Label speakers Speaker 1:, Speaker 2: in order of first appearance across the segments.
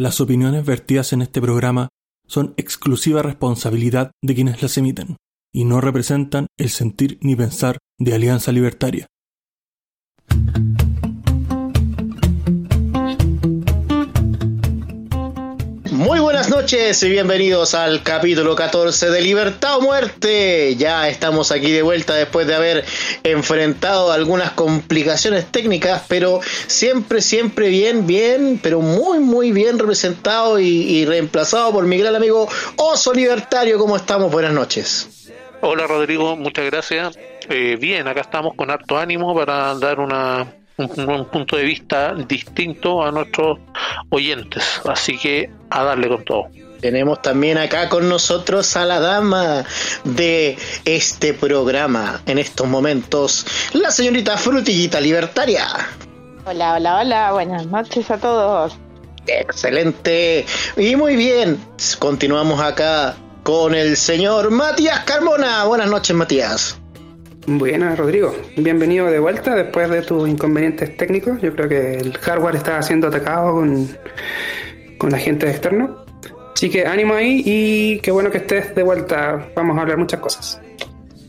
Speaker 1: Las opiniones vertidas en este programa son exclusiva responsabilidad de quienes las emiten y no representan el sentir ni pensar de Alianza Libertaria.
Speaker 2: Muy buenas noches y bienvenidos al capítulo 14 de Libertad o Muerte. Ya estamos aquí de vuelta después de haber enfrentado algunas complicaciones técnicas, pero siempre, siempre bien, bien, pero muy, muy bien representado y, reemplazado por mi gran amigo Oso Libertario. ¿Cómo estamos? Buenas noches.
Speaker 3: Hola Rodrigo, muchas gracias. Eh, bien, acá estamos con harto ánimo para dar una un, punto de vista distinto a nuestros oyentes. Así que a darle con todo.
Speaker 2: Tenemos también acá con nosotros a la dama de este programa en estos momentos, la señorita Frutillita Libertaria.
Speaker 4: Hola, hola, hola, buenas noches a todos.
Speaker 2: Excelente. Y muy bien, continuamos acá con el señor Matías Carmona. Buenas noches, Matías.
Speaker 5: Buenas, Rodrigo. Bienvenido de vuelta después de tus inconvenientes técnicos. Yo creo que el hardware está siendo atacado con, con gente externo. Así que ánimo ahí y qué bueno que estés de vuelta. Vamos a hablar muchas cosas.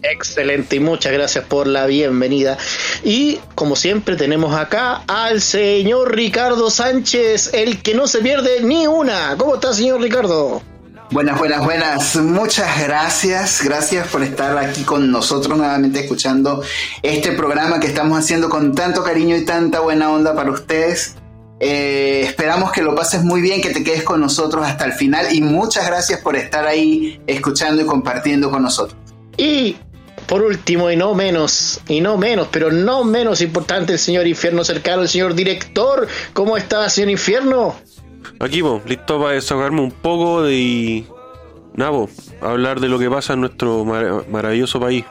Speaker 2: Excelente y muchas gracias por la bienvenida. Y como siempre tenemos acá al señor Ricardo Sánchez, el que no se pierde ni una. ¿Cómo está, señor Ricardo?
Speaker 6: Buenas, buenas, buenas. Muchas gracias. Gracias por estar aquí con nosotros nuevamente escuchando este programa que estamos haciendo con tanto cariño y tanta buena onda para ustedes. Eh, esperamos que lo pases muy bien, que te quedes con nosotros hasta el final y muchas gracias por estar ahí escuchando y compartiendo con nosotros.
Speaker 2: Y por último, y no menos, y no menos, pero no menos importante, el señor Infierno cercano, el señor director. ¿Cómo está, señor Infierno?
Speaker 7: Aquí, vos, listo para desahogarme un poco de. Nabo, hablar de lo que pasa en nuestro maravilloso país.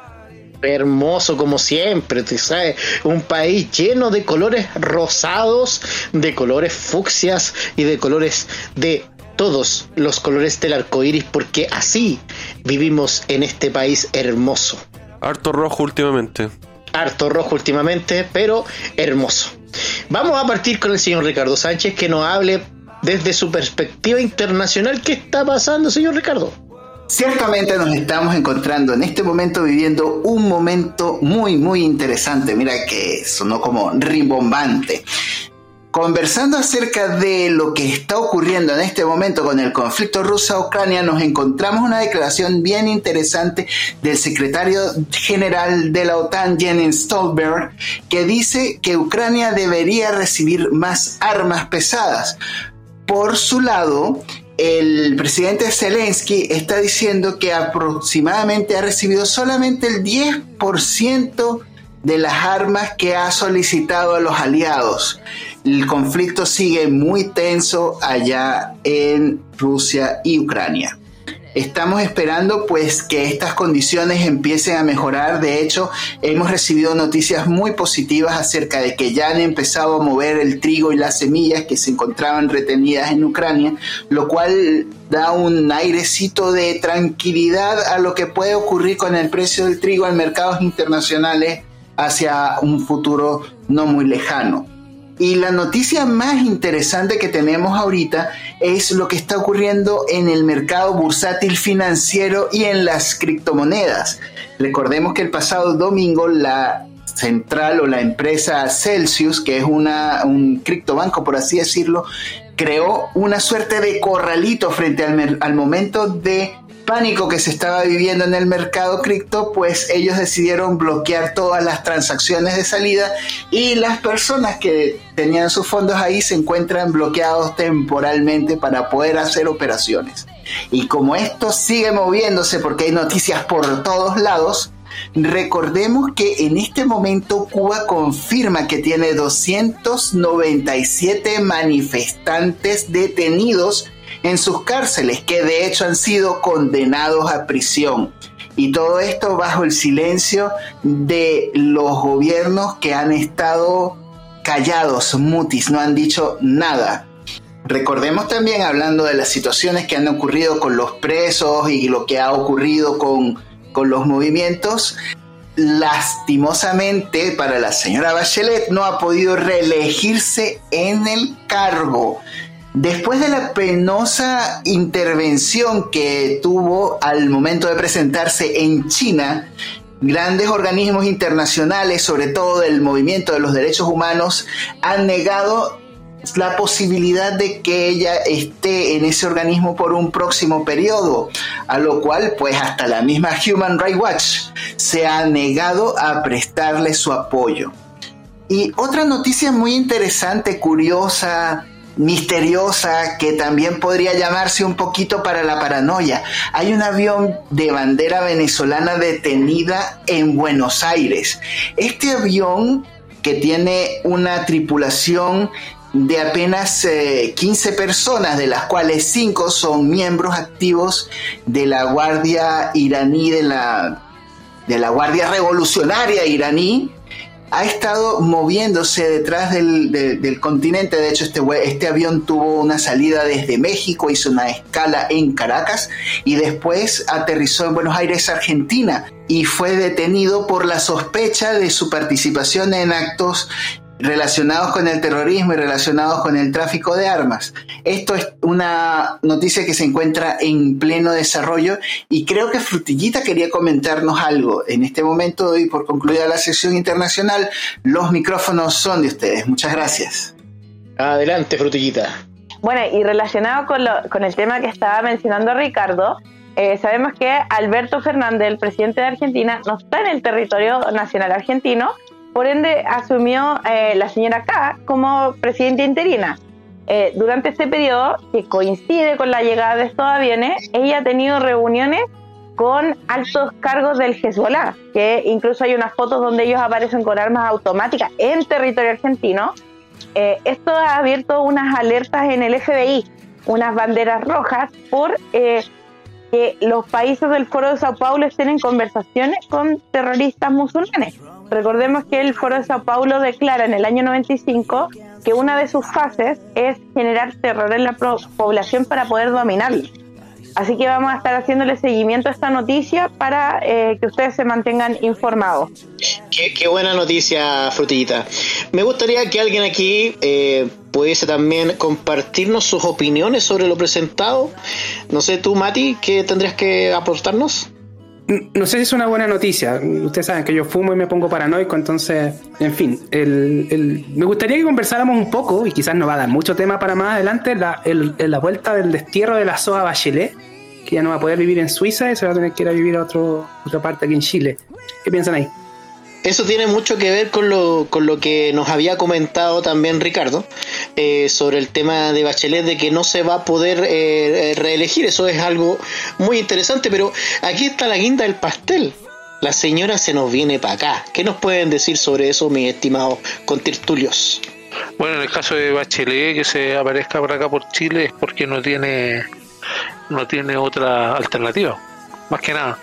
Speaker 2: Hermoso como siempre, te sabes, un país lleno de colores rosados, de colores fucsias y de colores de todos los colores del arco iris, porque así vivimos en este país hermoso.
Speaker 7: Harto rojo últimamente.
Speaker 2: Harto rojo últimamente, pero hermoso. Vamos a partir con el señor Ricardo Sánchez que nos hable desde su perspectiva internacional, ¿qué está pasando, señor Ricardo?
Speaker 6: Ciertamente nos estamos encontrando en este momento viviendo un momento muy, muy interesante. Mira que sonó como rimbombante. Conversando acerca de lo que está ocurriendo en este momento con el conflicto ruso-ucrania, nos encontramos una declaración bien interesante del secretario general de la OTAN, Jens Stolberg, que dice que Ucrania debería recibir más armas pesadas. Por su lado, el presidente Zelensky está diciendo que aproximadamente ha recibido solamente el 10% de las armas que ha solicitado a los aliados. El conflicto sigue muy tenso allá en Rusia y Ucrania. Estamos esperando pues que estas condiciones empiecen a mejorar. De hecho, hemos recibido noticias muy positivas acerca de que ya han empezado a mover el trigo y las semillas que se encontraban retenidas en Ucrania, lo cual da un airecito de tranquilidad a lo que puede ocurrir con el precio del trigo en mercados internacionales hacia un futuro no muy lejano. Y la noticia más interesante que tenemos ahorita es lo que está ocurriendo en el mercado bursátil financiero y en las criptomonedas. Recordemos que el pasado domingo la central o la empresa Celsius, que es una, un criptobanco por así decirlo, creó una suerte de corralito frente al, al momento de pánico que se estaba viviendo en el mercado cripto, pues ellos decidieron bloquear todas las transacciones de salida y las personas que tenían sus fondos ahí se encuentran bloqueados temporalmente para poder hacer operaciones. Y como esto sigue moviéndose porque hay noticias por todos lados, Recordemos que en este momento Cuba confirma que tiene 297 manifestantes detenidos en sus cárceles, que de hecho han sido condenados a prisión. Y todo esto bajo el silencio de los gobiernos que han estado callados, mutis, no han dicho nada. Recordemos también, hablando de las situaciones que han ocurrido con los presos y lo que ha ocurrido con, con los movimientos, lastimosamente para la señora Bachelet no ha podido reelegirse en el cargo Después de la penosa intervención que tuvo al momento de presentarse en China, grandes organismos internacionales, sobre todo del movimiento de los derechos humanos, han negado la posibilidad de que ella esté en ese organismo por un próximo periodo, a lo cual pues hasta la misma Human Rights Watch se ha negado a prestarle su apoyo. Y otra noticia muy interesante, curiosa, misteriosa que también podría llamarse un poquito para la paranoia. Hay un avión de bandera venezolana detenida en Buenos Aires. Este avión que tiene una tripulación de apenas 15 eh, personas, de las cuales 5 son miembros activos de la Guardia iraní, de la, de la Guardia Revolucionaria iraní, ha estado moviéndose detrás del, continente. De hecho, este, este avión tuvo una salida desde México, hizo una escala en Caracas y después aterrizó en Buenos Aires, Argentina, y fue detenido por la sospecha de su participación en actos relacionados con el terrorismo y relacionados con el tráfico de armas. Esto es una noticia que se encuentra en pleno desarrollo y creo que Frutillita quería comentarnos algo. En este momento doy por concluida la sesión internacional. Los micrófonos son de ustedes. Muchas gracias.
Speaker 2: Adelante, Frutillita.
Speaker 4: Bueno, y relacionado con, con el tema que estaba mencionando Ricardo, eh, sabemos que Alberto Fernández, el presidente de Argentina, no está en el territorio nacional argentino, por ende, asumió eh, la señora K como presidenta interina. Eh, durante este periodo, que coincide con la llegada de estos aviones, ella ha tenido reuniones con altos cargos del Hezbollah, que incluso hay unas fotos donde ellos aparecen con armas automáticas en territorio argentino. Eh, esto ha abierto unas alertas en el FBI, unas banderas rojas por que los países del Foro de Sao Paulo estén en conversaciones con terroristas musulmanes. Recordemos que el Foro de Sao Paulo declara en el año 95 que una de sus fases es generar terror en la población para poder dominarlo. Así que vamos a estar haciéndole seguimiento a esta noticia para eh, que ustedes se mantengan informados.
Speaker 2: Qué, buena noticia, Frutillita. Me gustaría que alguien aquí eh, pudiese también compartirnos sus opiniones sobre lo presentado. No sé, tú, Mati, ¿qué tendrías que aportarnos?
Speaker 5: No sé si es una buena noticia. Ustedes saben que yo fumo y me pongo paranoico, entonces, en fin, me gustaría que conversáramos un poco, y quizás nos va a dar mucho tema para más adelante, la, la vuelta del destierro de la SOA Bachelet, que ya no va a poder vivir en Suiza y se va a tener que ir a vivir a otro, otra parte aquí en Chile. ¿Qué piensan ahí?
Speaker 2: Eso tiene mucho que ver con lo, con lo que nos había comentado también Ricardo eh, sobre el tema de Bachelet, de que no se va a poder eh, reelegir. Eso es algo muy interesante, pero aquí está la guinda del pastel. La señora se nos viene para acá. ¿Qué nos pueden decir sobre eso, mis estimados contertulios?
Speaker 3: Bueno, en el caso de Bachelet, que se aparezca por acá por Chile es porque no tiene, no tiene otra alternativa. Más que nada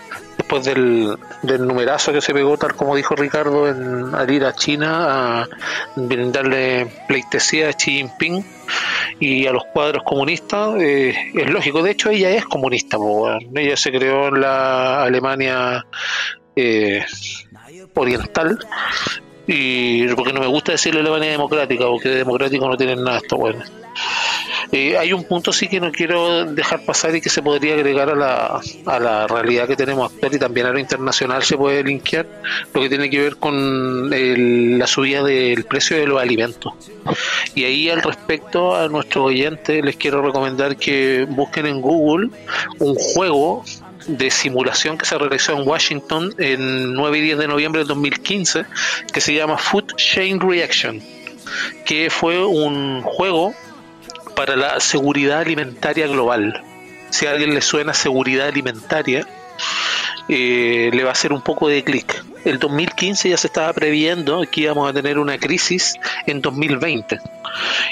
Speaker 3: después del, del numerazo que se pegó, tal como dijo Ricardo, en, al ir a China a brindarle pleitesía a Xi Jinping y a los cuadros comunistas, eh, es lógico. De hecho, ella es comunista, ella se creó en la Alemania eh, oriental y porque no me gusta decirle Alemania democrática, porque democrático no tienen nada esto bueno. Eh, hay un punto sí que no quiero dejar pasar y que se podría agregar a la, a la realidad que tenemos actual y también a lo internacional se puede linkear lo que tiene que ver con la subida del precio de los alimentos. Y ahí al respecto a nuestros oyentes les quiero recomendar que busquen en Google un juego de simulación que se realizó en Washington en 9 y 10 de noviembre del 2015 que se llama Food Chain Reaction que fue un juego para la seguridad alimentaria global. Si a alguien le suena seguridad alimentaria, eh, le va a hacer un poco de clic. El 2015 ya se estaba previendo que íbamos a tener una crisis en 2020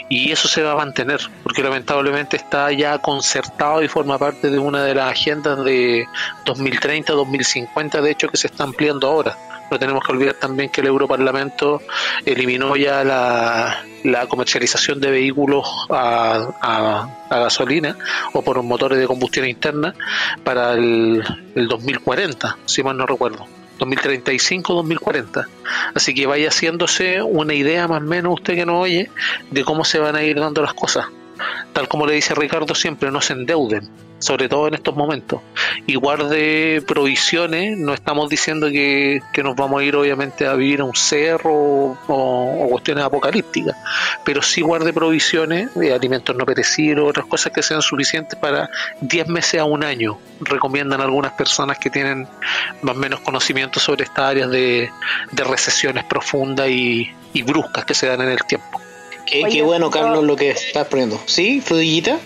Speaker 3: y eso se va a mantener porque lamentablemente está ya concertado y forma parte de una de las agendas de 2030-2050 de hecho que se está ampliando ahora no tenemos que olvidar también que el Europarlamento eliminó ya la, comercialización de vehículos a, gasolina o por motores de combustión interna para el, el 2040, si mal no recuerdo. 2035-2040. Así que vaya haciéndose una idea más o menos usted que nos oye de cómo se van a ir dando las cosas. Tal como le dice Ricardo siempre, no se endeuden sobre todo en estos momentos. Y guarde provisiones, no estamos diciendo que, nos vamos a ir obviamente a vivir a un cerro o, cuestiones apocalípticas, pero sí guarde provisiones de alimentos no perecidos, otras cosas que sean suficientes para 10 meses a un año. Recomiendan algunas personas que tienen más o menos conocimiento sobre estas áreas de, recesiones profundas y, bruscas que se dan en el tiempo.
Speaker 2: Qué, bueno, Carlos, lo que estás poniendo. ¿Sí, Frudillita?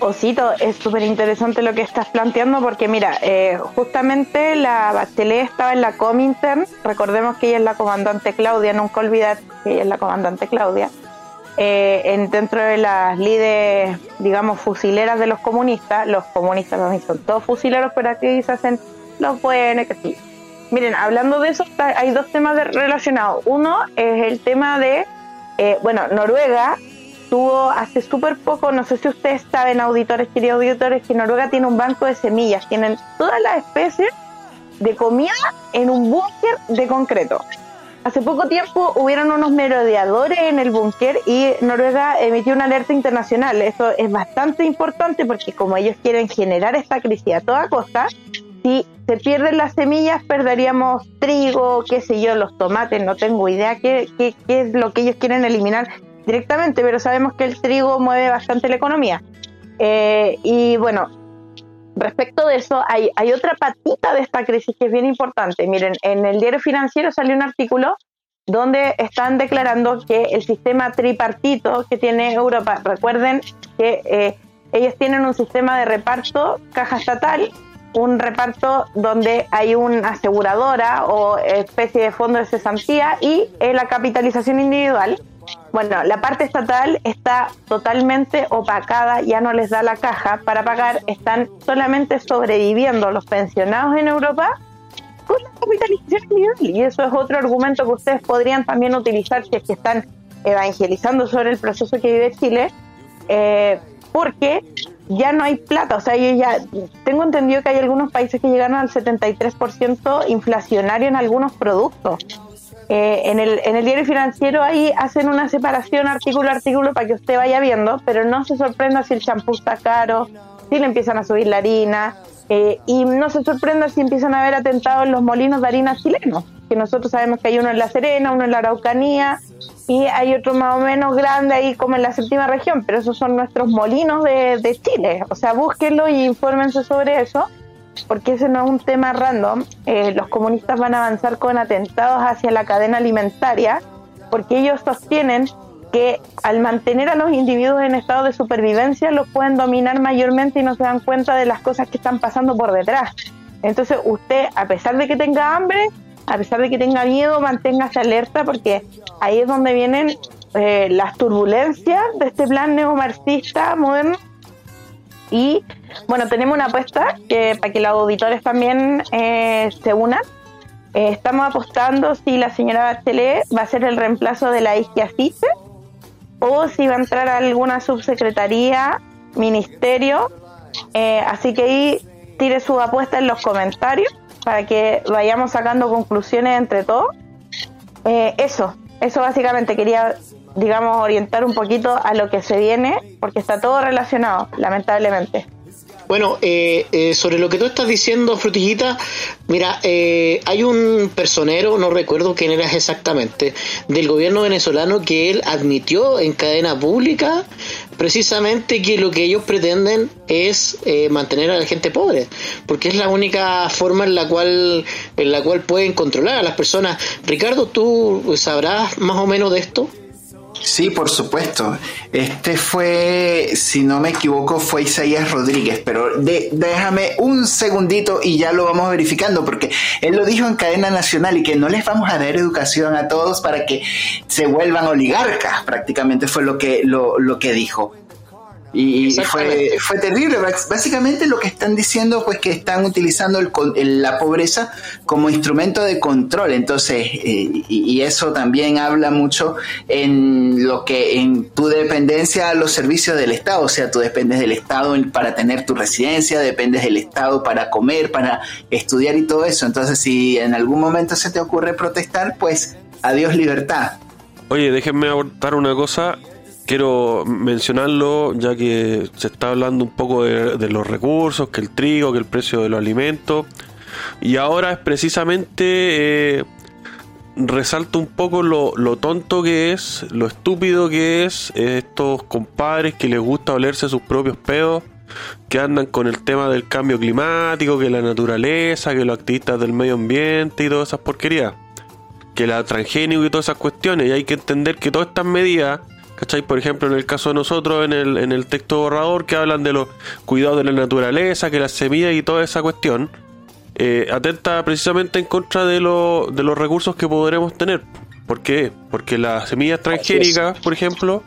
Speaker 4: Osito, es súper interesante lo que estás planteando porque mira, eh, justamente la Bachelet estaba en la Comintern, recordemos que ella es la comandante Claudia, nunca olvidar que ella es la comandante Claudia, eh, en, dentro de las líderes, digamos, fusileras de los comunistas, los comunistas no son todos fusileros, pero aquí se hacen los buenos, que sí. Miren, hablando de eso, hay dos temas relacionados. Uno es el tema de, eh, bueno, Noruega tuvo hace súper poco, no sé si ustedes saben, auditores, queridos auditores, que Noruega tiene un banco de semillas, tienen todas las especies de comida en un búnker de concreto. Hace poco tiempo hubieron unos merodeadores en el búnker y Noruega emitió una alerta internacional. Eso es bastante importante porque como ellos quieren generar esta crisis a toda costa, si se pierden las semillas perderíamos trigo, qué sé yo, los tomates, no tengo idea qué, qué, es lo que ellos quieren eliminar directamente, pero sabemos que el trigo mueve bastante la economía. Eh, y bueno, respecto de eso, hay, hay otra patita de esta crisis que es bien importante. Miren, en el diario financiero salió un artículo donde están declarando que el sistema tripartito que tiene Europa, recuerden que eh, ellos tienen un sistema de reparto caja estatal, un reparto donde hay una aseguradora o especie de fondo de cesantía y la capitalización individual. Bueno, la parte estatal está totalmente opacada, ya no les da la caja para pagar, están solamente sobreviviendo los pensionados en Europa con la capitalización individual. Y eso es otro argumento que ustedes podrían también utilizar si es que están evangelizando sobre el proceso que vive Chile, eh, porque ya no hay plata. O sea, yo ya tengo entendido que hay algunos países que llegaron al 73% inflacionario en algunos productos. Eh, en, el, en el diario financiero ahí hacen una separación artículo a artículo para que usted vaya viendo, pero no se sorprenda si el champú está caro, si le empiezan a subir la harina, eh, y no se sorprenda si empiezan a haber atentados en los molinos de harina chilenos, que nosotros sabemos que hay uno en La Serena, uno en la Araucanía, y hay otro más o menos grande ahí como en la séptima región, pero esos son nuestros molinos de, de Chile, o sea, búsquenlo y infórmense sobre eso porque ese no es un tema random. Eh, los comunistas van a avanzar con atentados hacia la cadena alimentaria, porque ellos sostienen que al mantener a los individuos en estado de supervivencia los pueden dominar mayormente y no se dan cuenta de las cosas que están pasando por detrás. Entonces usted, a pesar de que tenga hambre, a pesar de que tenga miedo, manténgase alerta porque ahí es donde vienen eh, las turbulencias de este plan neomarxista moderno y bueno, tenemos una apuesta que para que los auditores también eh, se unan. Eh, estamos apostando si la señora Bachelet va a ser el reemplazo de la Isquiasice o si va a entrar alguna subsecretaría, ministerio. Eh, así que ahí tire su apuesta en los comentarios para que vayamos sacando conclusiones entre todos. eso, eso básicamente quería digamos, orientar un poquito a lo que se viene, porque está todo relacionado, lamentablemente.
Speaker 2: Bueno, eh, eh, sobre lo que tú estás diciendo, Frutillita, mira, eh, hay un personero, no recuerdo quién era exactamente, del gobierno venezolano que él admitió en cadena pública precisamente que lo que ellos pretenden es mantener a la gente pobre, porque es la única forma en la cual en la cual pueden controlar a las personas. Ricardo, ¿tú sabrás más o menos de esto?
Speaker 6: Sí, por supuesto. Este fue, si no me equivoco, fue Isaías Rodríguez, pero déjame un segundito y ya lo vamos verificando, porque él lo dijo en cadena nacional y que no les vamos a dar educación a todos para que se vuelvan oligarcas, prácticamente fue lo que, lo, lo que dijo. Y fue, fue terrible. Básicamente lo que están diciendo pues que están utilizando el, la pobreza como instrumento de control. Entonces, eh, y, eso también habla mucho en lo que en tu dependencia a los servicios del Estado. O sea, tú dependes del Estado para tener tu residencia, dependes del Estado para comer, para estudiar y todo eso. Entonces, si en algún momento se te ocurre protestar, pues adiós libertad.
Speaker 7: Oye, déjenme abortar una cosa quiero mencionarlo ya que se está hablando un poco de, los recursos, que el trigo, que el precio de los alimentos. Y ahora es precisamente eh, resalta un poco lo, lo tonto que es, lo estúpido que es estos compadres que les gusta olerse sus propios pedos, que andan con el tema del cambio climático, que la naturaleza, que los activistas del medio ambiente y todas esas porquerías, que la transgénico y todas esas cuestiones. Y hay que entender que todas estas medidas, ¿cachai? Por ejemplo, en el caso de nosotros, en el, en el texto borrador, que hablan de los cuidados de la naturaleza, que las semillas y toda esa cuestión, eh, atenta precisamente en contra de, lo- de los recursos que podremos tener. ¿Por qué? Porque las semillas transgénicas, por ejemplo,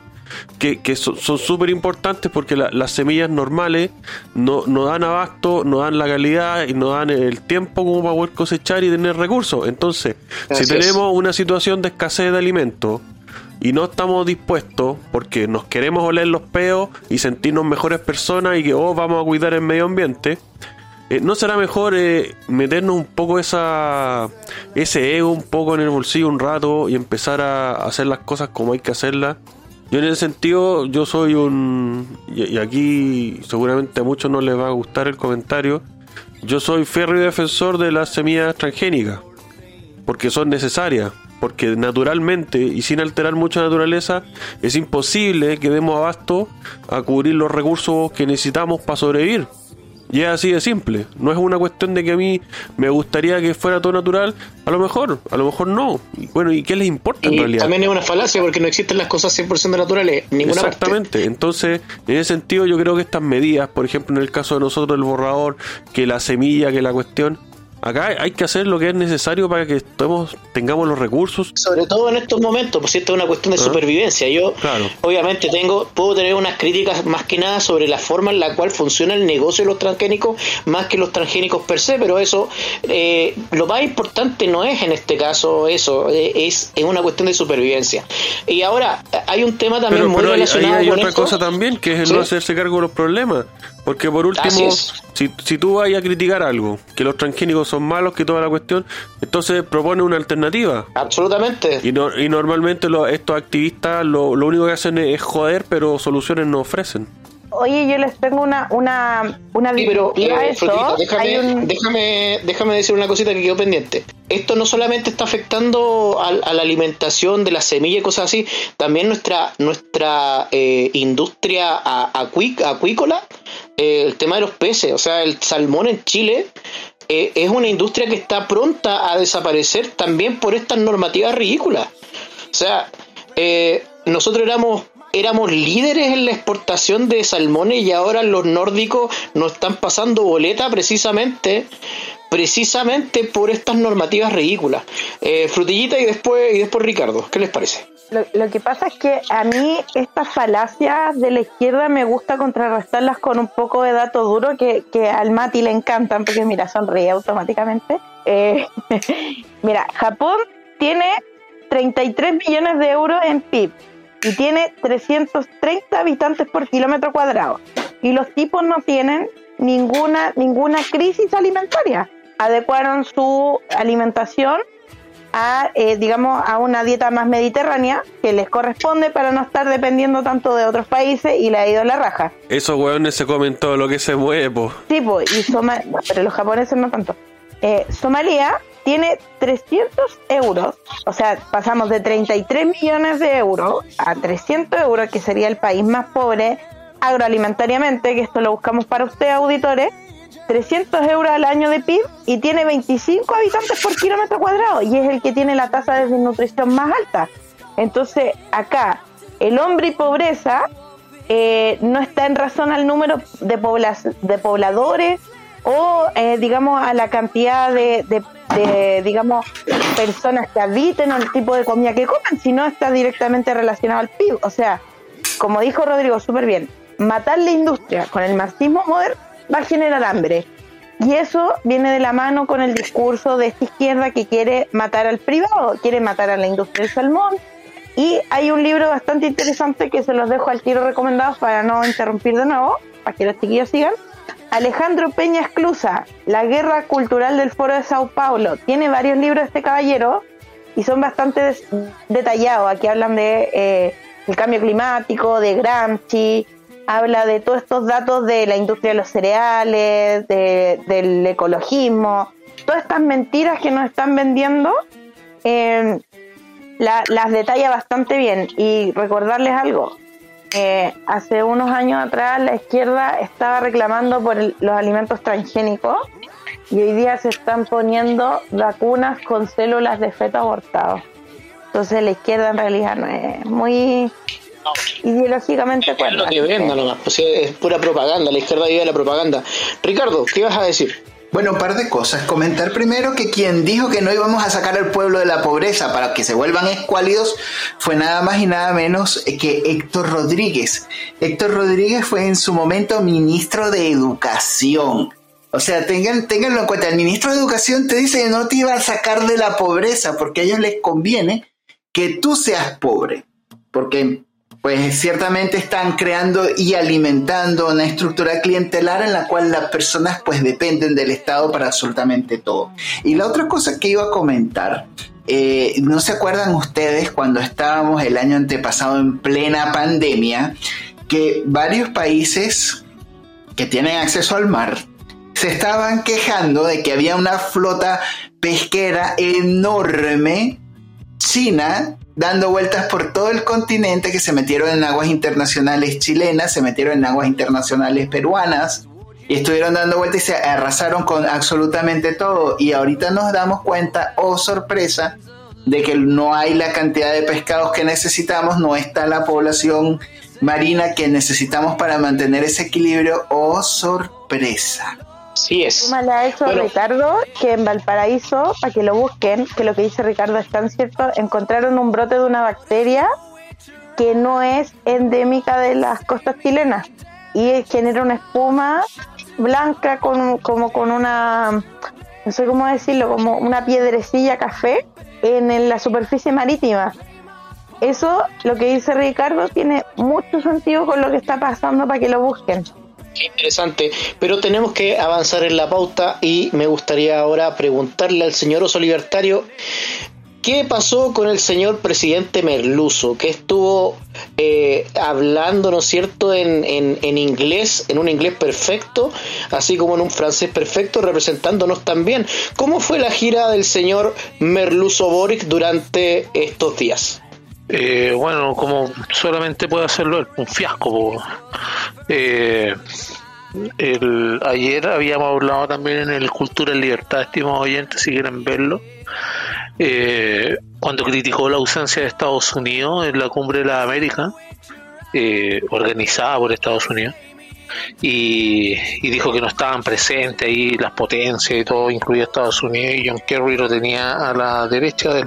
Speaker 7: que, que so- son súper importantes porque la- las semillas normales no, no dan abasto, no dan la calidad y no dan el tiempo como para poder cosechar y tener recursos. Entonces,
Speaker 2: Así
Speaker 7: si
Speaker 2: es.
Speaker 7: tenemos una situación de escasez de alimentos y no estamos dispuestos porque nos queremos oler los peos y sentirnos mejores personas y que oh, vamos a cuidar el medio ambiente, eh, ¿No será mejor eh, meternos un poco esa ese ego un poco en el bolsillo un rato y empezar a hacer las cosas como hay que hacerlas? Yo en ese sentido, yo soy un... Y, aquí seguramente a muchos no les va a gustar el comentario. Yo soy férreo defensor de las semillas transgénicas. Porque son necesarias. Porque naturalmente y sin alterar mucho la naturaleza es imposible que demos abasto a cubrir los recursos que necesitamos para sobrevivir. Y es así de simple. No es una cuestión de que a mí me gustaría que fuera todo natural. A lo mejor, a lo mejor no. Y bueno, ¿y qué les importa en realidad?
Speaker 2: también es una falacia porque no existen las cosas 100% naturales en ninguna parte.
Speaker 7: Exactamente. Entonces, en ese sentido, yo creo que estas medidas, por ejemplo, en el caso de nosotros, el borrador, que la semilla, que la cuestión, acá hay que hacer lo que es necesario para que estemos, tengamos los recursos.
Speaker 2: Sobre todo en estos momentos, pues esto es una cuestión de supervivencia. Yo,
Speaker 7: Claro.
Speaker 2: obviamente, tengo puedo tener unas críticas más que nada sobre la forma en la cual funciona el negocio de los transgénicos, más que los transgénicos per se, pero eso, eh, lo más importante no es en este caso eso, eh, es, es una cuestión de supervivencia. Y ahora, hay un tema también
Speaker 7: Pero,
Speaker 2: muy
Speaker 7: pero hay,
Speaker 2: relacionado
Speaker 7: hay
Speaker 2: con
Speaker 7: otra
Speaker 2: esto.
Speaker 7: cosa también, que es el
Speaker 2: Sí.
Speaker 7: no hacerse cargo de los problemas. Porque por último, si, si tú vas a criticar algo, que los transgénicos son malos, que toda la cuestión, entonces propone una alternativa.
Speaker 2: Absolutamente.
Speaker 7: Y, no- y normalmente lo- estos activistas lo, lo único que hacen es, es joder, pero soluciones no ofrecen.
Speaker 4: Oye, yo les tengo una, una, una
Speaker 2: Sí, pero
Speaker 4: a
Speaker 2: eh,
Speaker 4: eso.
Speaker 2: Déjame,
Speaker 4: un-
Speaker 2: déjame, déjame decir una cosita que quedó pendiente. Esto no solamente está afectando a, a la alimentación de la semilla y cosas así, también nuestra nuestra eh, industria acuícola, eh, el tema de los peces, o sea, el salmón en Chile eh, es una industria que está pronta a desaparecer también por estas normativas ridículas. O sea, eh, nosotros éramos éramos líderes en la exportación de salmones y ahora los nórdicos nos están pasando boleta precisamente precisamente por estas normativas ridículas. Eh, frutillita y después y después Ricardo, ¿qué les parece?
Speaker 4: Lo, que pasa es que a mí estas falacias de la izquierda me gusta contrarrestarlas con un poco de dato duro que, que al Mati le encantan, porque mira, sonríe automáticamente. Eh, mira, Japón tiene 33 millones de euros en PIB y tiene 330 habitantes por kilómetro cuadrado. Y los tipos no tienen ninguna, ninguna crisis alimentaria. Adecuaron su alimentación a, eh, digamos, a una dieta más mediterránea que les corresponde para no estar dependiendo tanto de otros países y le ha ido la raja.
Speaker 7: Esos hueones se comen todo lo que se mueve, po.
Speaker 4: Sí, pues, y Soma- pero los japoneses no tanto. Eh, Somalia tiene 300 euros, o sea, pasamos de 33 millones de euros a 300 euros, que sería el país más pobre agroalimentariamente, que esto lo buscamos para usted, auditores, 300 euros al año de PIB y tiene 25 habitantes por kilómetro cuadrado y es el que tiene la tasa de desnutrición más alta. Entonces, acá, el hombre y pobreza eh, no está en razón al número de, pobla- de pobladores o, eh, digamos, a la cantidad de, de- de, digamos, personas que habiten o el tipo de comida que coman, sino está directamente relacionado al PIB. O sea, como dijo Rodrigo súper bien, matar la industria con el marxismo moderno va a generar hambre. Y eso viene de la mano con el discurso de esta izquierda que quiere matar al privado, quiere matar a la industria del salmón. Y hay un libro bastante interesante que se los dejo al tiro recomendados para no interrumpir de nuevo, para que los chiquillos sigan. Alejandro Peña Esclusa, La Guerra Cultural del Foro de Sao Paulo. Tiene varios libros este caballero y son bastante detallados. Aquí hablan de eh, el cambio climático, de Gramsci, habla de todos estos datos de la industria de los cereales, del ecologismo, todas estas mentiras que nos están vendiendo, eh, las detalla bastante bien. Y recordarles algo, eh, hace unos años atrás la izquierda estaba reclamando por los alimentos transgénicos y hoy día se están poniendo vacunas con células de feto abortado. Entonces la izquierda en realidad no es muy ideológicamente
Speaker 2: Es lo que venda nomás, pues es pura propaganda, la izquierda vive la propaganda. Ricardo, ¿qué vas a decir?
Speaker 6: Bueno, un par de cosas. Comentar primero que quien dijo que no íbamos a sacar al pueblo de la pobreza para que se vuelvan escuálidos fue nada más y nada menos que Héctor Rodríguez. Héctor Rodríguez fue en su momento ministro de Educación. O sea, tengan, ténganlo en cuenta, el ministro de Educación te dice que no te iba a sacar de la pobreza porque a ellos les conviene que tú seas pobre. Porque pues ciertamente están creando y alimentando una estructura clientelar en la cual las personas pues dependen del Estado para absolutamente todo. Y la otra cosa que iba a comentar, eh, ¿no se acuerdan ustedes cuando estábamos el año antepasado en plena pandemia que varios países que tienen acceso al mar se estaban quejando de que había una flota pesquera enorme china dando vueltas por todo el continente que se metieron en aguas internacionales chilenas, se metieron en aguas internacionales peruanas y estuvieron dando vueltas y se arrasaron con absolutamente todo. Y ahorita nos damos cuenta, oh sorpresa, de que no hay la cantidad de pescados que necesitamos, no está la población marina que necesitamos para mantener ese equilibrio, oh sorpresa.
Speaker 2: Sí es.
Speaker 4: le ha hecho Ricardo que en Valparaíso, para que lo busquen, que lo que dice Ricardo es tan cierto, encontraron un brote de una bacteria que no es endémica de las costas chilenas y genera una espuma blanca con, como con una, no sé cómo decirlo, como una piedrecilla café en la superficie marítima. Eso, lo que dice Ricardo, tiene mucho sentido con lo que está pasando para que lo busquen.
Speaker 2: Qué interesante, pero tenemos que avanzar en la pauta y me gustaría ahora preguntarle al señor Oso Libertario qué pasó con el señor presidente Merluzo, que estuvo eh, hablando, ¿no cierto?, en, en, inglés, en un inglés perfecto, así como en un francés perfecto, representándonos también. ¿Cómo fue la gira del señor Merluzo Boric durante estos días?
Speaker 3: Eh, bueno, como solamente puede hacerlo un fiasco. Eh, el, ayer habíamos hablado también en el Cultura y Libertad, estimados oyentes, si quieren verlo, eh, cuando criticó la ausencia de Estados Unidos en la cumbre de la América, organizada por Estados Unidos, y, dijo que no estaban presentes ahí las potencias y todo, incluido Estados Unidos, y John Kerry lo tenía a la derecha de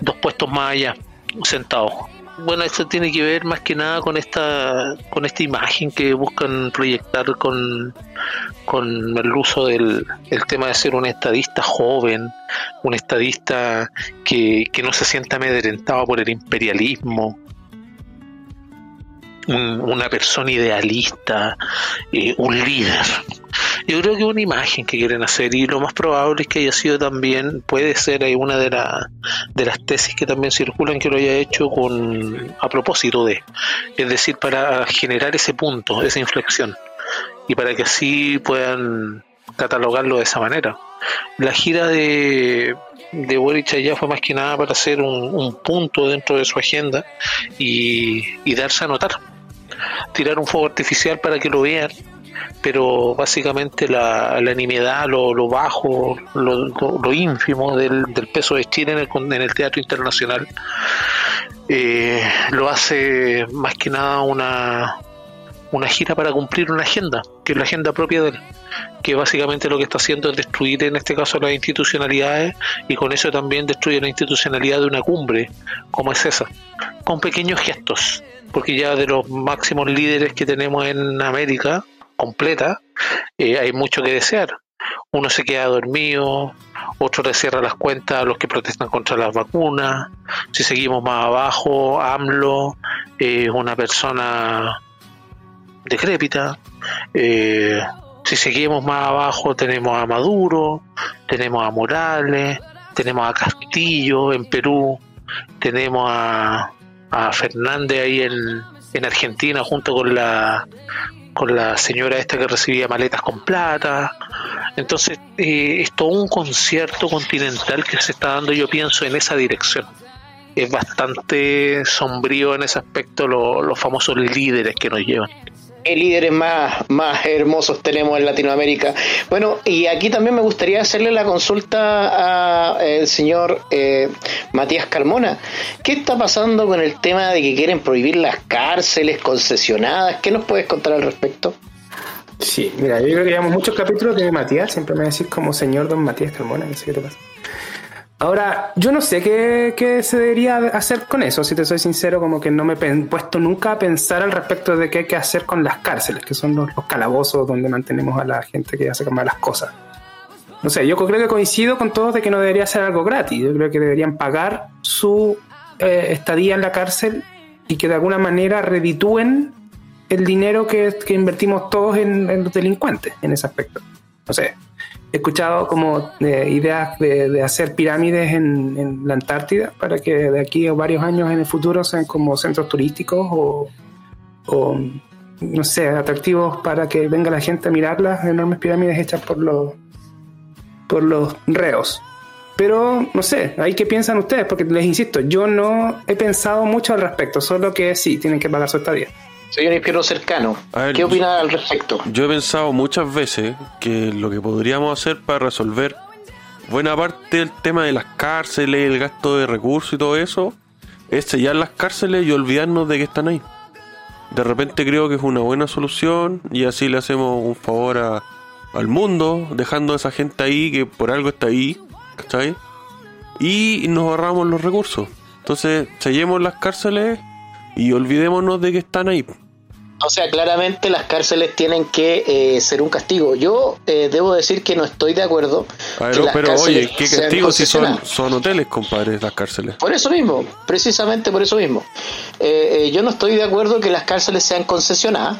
Speaker 3: dos puestos más allá sentado. Bueno, esto tiene que ver más que nada con esta con esta imagen que buscan proyectar con, con el uso del el tema de ser un estadista joven, un estadista que, que no se sienta amedrentado por el imperialismo, una persona idealista, eh, un líder. Yo creo que una imagen que quieren hacer y lo más probable es que haya sido también, puede ser ahí una de, de las tesis que también circulan que lo haya hecho con a propósito de, es decir, para generar ese punto, esa inflexión y para que así puedan catalogarlo de esa manera. La gira de, de Boric allá fue más que nada para hacer un, punto dentro de su agenda y, y darse a notar tirar un fuego artificial para que lo vean, pero básicamente la, la nimiedad, lo, bajo, lo, ínfimo del, peso de Chile en el, en el teatro internacional eh, lo hace más que nada una, una gira para cumplir una agenda, que es la agenda propia de él, que básicamente lo que está haciendo es destruir en este caso las institucionalidades y con eso también destruye la institucionalidad de una cumbre como es esa, con pequeños gestos porque ya de los máximos líderes que tenemos en América completa, eh, hay mucho que desear. Uno se queda dormido, otro le cierra las cuentas a los que protestan contra las vacunas. Si seguimos más abajo, AMLO es una persona decrépita. Eh, si seguimos más abajo, tenemos a Maduro, tenemos a Morales, tenemos a Castillo en Perú, tenemos a a Fernández ahí en, en Argentina junto con la con la señora esta que recibía maletas con plata. Entonces, eh, es todo un concierto continental que se está dando, yo pienso, en esa dirección. Es bastante sombrío en ese aspecto los famosos líderes que nos llevan
Speaker 2: líderes más, más hermosos tenemos en Latinoamérica. Bueno, y aquí también me gustaría hacerle la consulta al señor eh, Matías Carmona. ¿Qué está pasando con el tema de que quieren prohibir las cárceles concesionadas? ¿Qué nos puedes contar al respecto?
Speaker 5: Sí, mira, yo creo que llevamos muchos capítulos de Matías, siempre me decís como señor don Matías Carmona, no sé qué te pasa. Ahora, yo no sé qué, se debería hacer con eso, si te soy sincero, como que no me he puesto nunca a pensar al respecto de qué hay que hacer con las cárceles, que son los, calabozos donde mantenemos a la gente que hace malas cosas. No sé, yo creo que coincido con todos de que no debería ser algo gratis, yo creo que deberían pagar su eh, estadía en la cárcel y que de alguna manera reditúen el dinero que, invertimos todos en, en los delincuentes en ese aspecto. No sé, he escuchado como eh, ideas de, hacer pirámides en, la Antártida para que de aquí a varios años en el futuro sean como centros turísticos o, no sé, atractivos para que venga la gente a mirar las enormes pirámides hechas por los, por los reos. Pero no sé, ahí qué piensan ustedes, porque les insisto, yo no he pensado mucho al respecto, solo que sí, tienen que pagar su estadía.
Speaker 2: Soy un izquierdo cercano. ¿Qué opina al respecto?
Speaker 7: Yo he pensado muchas veces que lo que podríamos hacer para resolver buena parte del tema de las cárceles, el gasto de recursos y todo eso, es sellar las cárceles y olvidarnos de que están ahí. De repente creo que es una buena solución y así le hacemos un favor al mundo, dejando a esa gente ahí que por algo está ahí, ¿cachai? Y nos ahorramos los recursos. Entonces, sellemos las cárceles y olvidémonos de que están ahí.
Speaker 2: O sea, claramente las cárceles tienen que eh, ser un castigo. Yo eh, debo decir que no estoy de acuerdo.
Speaker 7: pero oye, ¿qué castigo si son, son hoteles, compadre, las cárceles?
Speaker 2: Por eso mismo, precisamente por eso mismo. Eh, yo no estoy de acuerdo que las cárceles sean concesionadas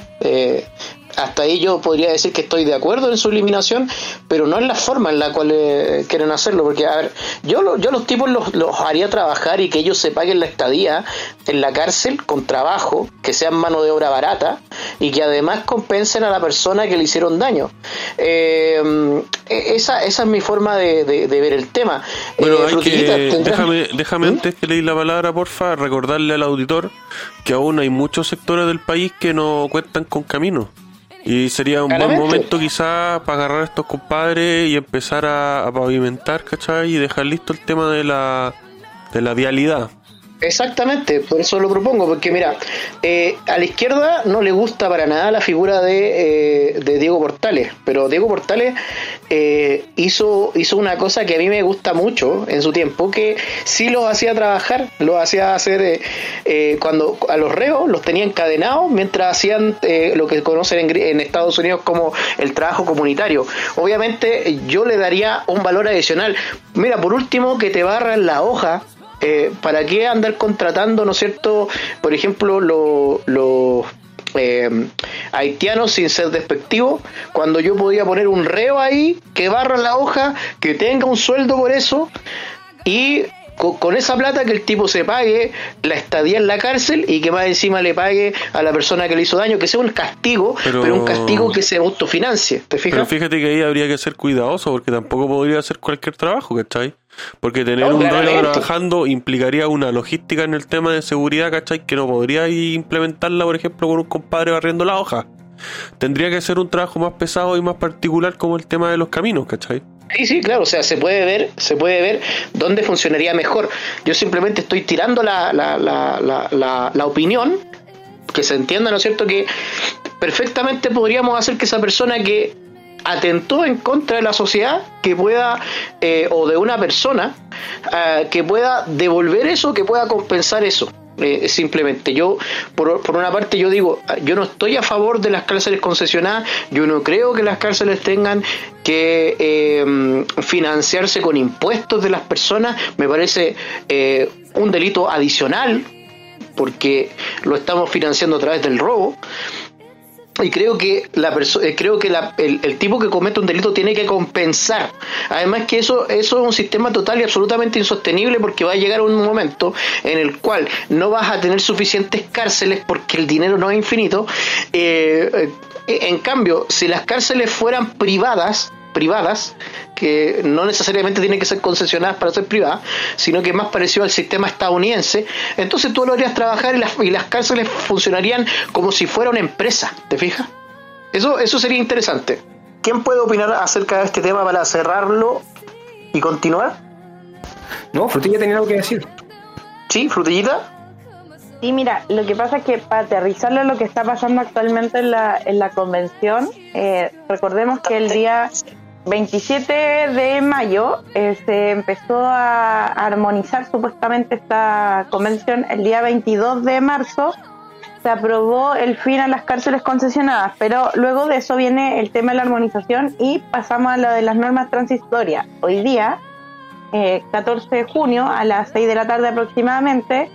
Speaker 2: hasta ahí yo podría decir que estoy de acuerdo en su eliminación, pero no en la forma en la cual eh, quieren hacerlo. Porque, a ver, yo, yo los tipos los, los, haría trabajar y que ellos se paguen la estadía en la cárcel con trabajo, que sean mano de obra barata y que además compensen a la persona que le hicieron daño. Eh, esa, esa es mi forma de, ver el tema.
Speaker 7: Bueno, eh, déjame, déjame ¿Mm? antes que leí la palabra, porfa, recordarle al auditor que aún hay muchos sectores del país que no cuentan con caminos. Y sería un buen momento quizá para agarrar a estos compadres y empezar a, pavimentar, ¿cachai? Y dejar listo el tema de la, de la vialidad.
Speaker 2: Exactamente, por eso lo propongo, porque mira, eh, a la izquierda no le gusta para nada la figura de, eh, de Diego Portales, pero Diego Portales eh, hizo, hizo una cosa que a mí me gusta mucho en su tiempo, que sí lo hacía trabajar, lo hacía hacer cuando a los reos los tenía encadenados mientras hacían lo que conocen en, en Estados Unidos como el trabajo comunitario. Obviamente yo le daría un valor adicional. Mira, por último, que te barran la hoja eh, ¿para qué andar contratando, no es cierto, por ejemplo, los eh, haitianos sin ser despectivo, cuando yo podía poner un reo ahí que barra la hoja, que tenga un sueldo por eso y con, esa plata que el tipo se pague la estadía en la cárcel y que más encima le pague a la persona que le hizo daño, que sea un castigo, pero, un castigo que se autofinancie. ¿Te fijas?
Speaker 7: Pero fíjate que ahí habría que ser cuidadoso porque tampoco podría hacer cualquier trabajo, ¿cachai? Porque tener un duelo trabajando implicaría una logística en el tema de seguridad, ¿cachai? Que no podría implementarla, por ejemplo, con un compadre barriendo la hoja. Tendría que ser un trabajo más pesado y más particular como el tema de los caminos, ¿cachai?
Speaker 2: Sí, sí, claro, o sea, se puede ver, se puede ver dónde funcionaría mejor. Yo simplemente estoy tirando la, la, la, la, opinión, que se entienda, ¿no es cierto?, que perfectamente podríamos hacer que esa persona que atentó en contra de la sociedad, que pueda, eh, o de una persona, eh, que pueda devolver eso, que pueda compensar eso. Eh, simplemente yo por, por, una parte yo digo yo no estoy a favor de las cárceles concesionadas yo no creo que las cárceles tengan que eh, financiarse con impuestos de las personas me parece eh, un delito adicional porque lo estamos financiando a través del robo y creo que la eh, creo que el, tipo que comete un delito tiene que compensar. Además que eso eso es un sistema total y absolutamente insostenible porque va a llegar un momento en el cual no vas a tener suficientes cárceles porque el dinero no es infinito. Eh, eh, en cambio si las cárceles fueran privadas privadas, que no necesariamente tienen que ser concesionadas para ser privadas, sino que más parecido al sistema estadounidense, entonces tú lo harías trabajar y las, y las cárceles funcionarían como si fuera una empresa, ¿te fijas? Eso, eso sería interesante. ¿Quién puede opinar acerca de este tema para cerrarlo y continuar?
Speaker 5: No, Frutilla tenía algo que decir.
Speaker 2: Sí, Frutillita.
Speaker 4: Sí, mira, lo que pasa es que para aterrizarlo a lo que está pasando actualmente en la, en la convención, eh, recordemos que el día 27 de mayo se empezó a armonizar supuestamente esta convención. El día 22 de marzo se aprobó el fin a las cárceles concesionadas, pero luego de eso viene el tema de la armonización y pasamos a lo de las normas transitorias. Hoy día, 14 eh, de junio, a las 6 de la tarde aproximadamente,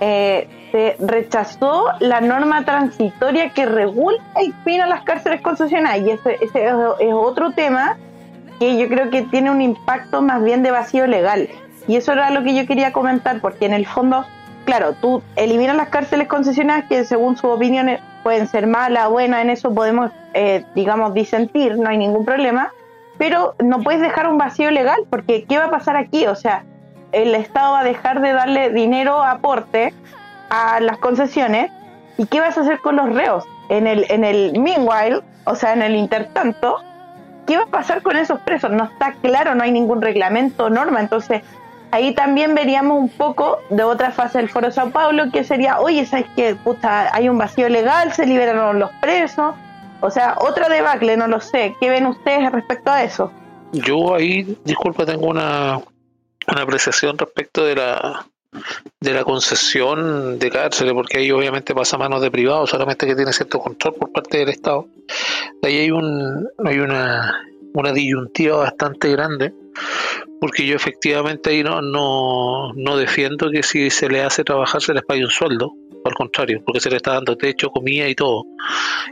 Speaker 4: eh, se rechazó la norma transitoria que regula el fin a las cárceles concesionadas y ese, ese es otro tema que yo creo que tiene un impacto más bien de vacío legal. Y eso era lo que yo quería comentar porque en el fondo claro tú eliminas las cárceles concesionadas que según su opinión pueden ser malas buenas en eso podemos eh, digamos disentir no hay ningún problema pero no puedes dejar un vacío legal porque qué va a pasar aquí o sea el Estado va a dejar de darle dinero aporte a las concesiones y qué vas a hacer con los reos en el en el meanwhile o sea en el intertanto qué va a pasar con esos presos no está claro no hay ningún reglamento norma. Entonces ahí también veríamos un poco de otra fase del Foro Sao Paulo que sería oye sabes puta hay un vacío legal se liberaron los presos o sea otra debacle no lo sé. Qué ven ustedes respecto a eso
Speaker 3: yo ahí disculpa tengo una una apreciación respecto de la de la concesión de cárceles, porque ahí obviamente pasa a manos de privados, solamente que tiene cierto control por parte del Estado. Ahí hay un hay una, una disyuntiva bastante grande, porque yo efectivamente ahí no, no, defiendo que si se le hace trabajar se les pague un sueldo, al contrario, porque se le está dando techo, comida y todo,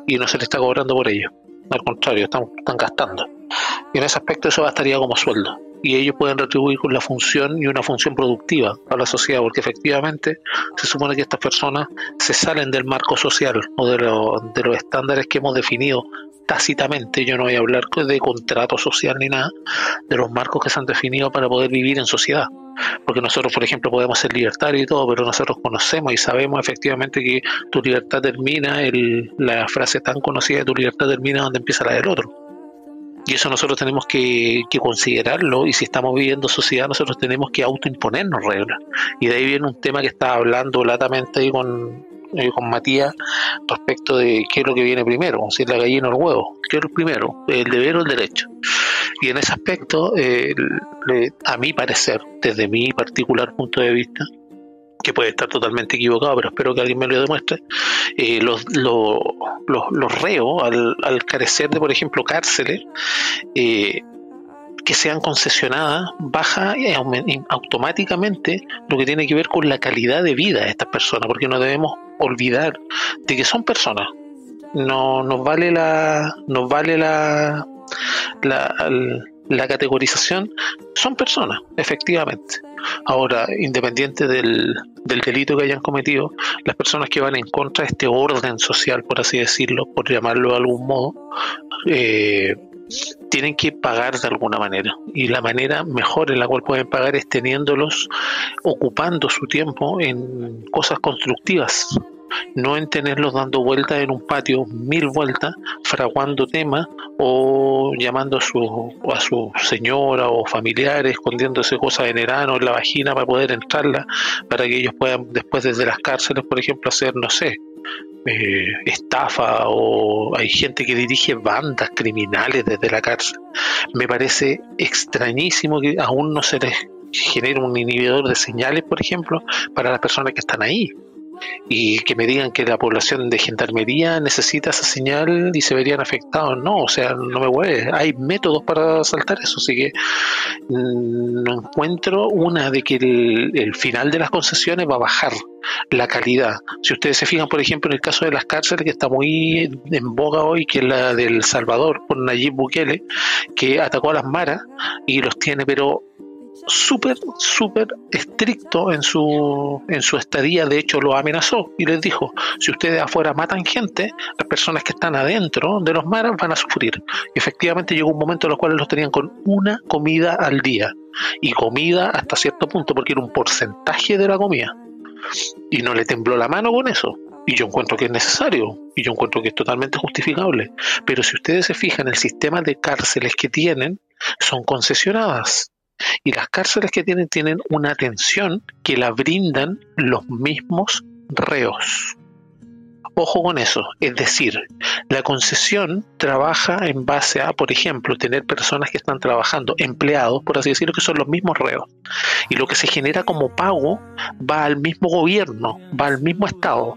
Speaker 3: y no se le está cobrando por ello. Al contrario, están gastando. Y en ese aspecto eso bastaría como sueldo y ellos pueden retribuir con la función y una función productiva a la sociedad, porque efectivamente se supone que estas personas se salen del marco social o de, de los estándares que hemos definido tácitamente, yo no voy a hablar de contrato social ni nada, de los marcos que se han definido para poder vivir en sociedad. Porque nosotros, por ejemplo, podemos ser libertarios y todo, pero nosotros conocemos y sabemos efectivamente que tu libertad termina, la frase tan conocida de tu libertad termina donde empieza la del otro. Y eso nosotros tenemos que, considerarlo y si estamos viviendo sociedad nosotros tenemos que autoimponernos reglas. Y de ahí viene un tema que estaba hablando latamente ahí con, eh, con Matías respecto de qué es lo que viene primero, si es la gallina o el huevo, qué es lo primero, el deber o el derecho. Y en ese aspecto, eh, a mi parecer, desde mi particular punto de vista, que puede estar totalmente equivocado, pero espero que alguien me lo demuestre, eh, los, los, los, reos, al, carecer de, por ejemplo, cárceles, eh, que sean concesionadas, baja automáticamente lo que tiene que ver con la calidad de vida de estas personas, porque no debemos olvidar de que son personas. No nos vale la, nos vale la, la, la categorización, son personas, efectivamente. Ahora, independiente del, del delito que hayan cometido, las personas que van en contra de este orden social, por así decirlo, por llamarlo de algún modo, eh, tienen que pagar de alguna manera. Y la manera mejor en la cual pueden pagar es teniéndolos ocupando su tiempo en cosas constructivas, no en tenerlos dando vueltas en un patio, mil vueltas, fraguando temas o llamando a su, a su señora o familiares, escondiéndose cosas en en la vagina para poder entrarla, para que ellos puedan después desde las cárceles, por ejemplo, hacer, no sé, eh, estafa o hay gente que dirige bandas criminales desde la cárcel. Me parece extrañísimo que aún no se les genere un inhibidor de señales, por ejemplo, para las personas que están ahí y que me digan que la población de gendarmería necesita esa señal y se verían afectados. No, o sea, no me voy. Hay métodos para saltar eso, así que mm, no encuentro una de que el, final de las concesiones va a bajar la calidad. Si ustedes se fijan, por ejemplo, en el caso de las cárceles, que está muy en boga hoy, que es la del Salvador, por Nayib Bukele, que atacó a las maras y los tiene, pero súper, súper estricto en su, en su estadía, de hecho lo amenazó y les dijo, si ustedes afuera matan gente, las personas que están adentro de los mares van a sufrir. Y efectivamente llegó un momento en el cual los tenían con una comida al día, y comida hasta cierto punto, porque era un porcentaje de la comida. Y no le tembló la mano con eso. Y yo encuentro que es necesario, y yo encuentro que es totalmente justificable. Pero si ustedes se fijan, el sistema de cárceles que tienen son concesionadas y las cárceles que tienen tienen una atención que la brindan los mismos reos. Ojo con eso, es decir, la concesión trabaja en base a, por ejemplo, tener personas que están trabajando, empleados, por así decirlo, que son los mismos reos. Y lo que se genera como pago va al mismo gobierno, va al mismo Estado.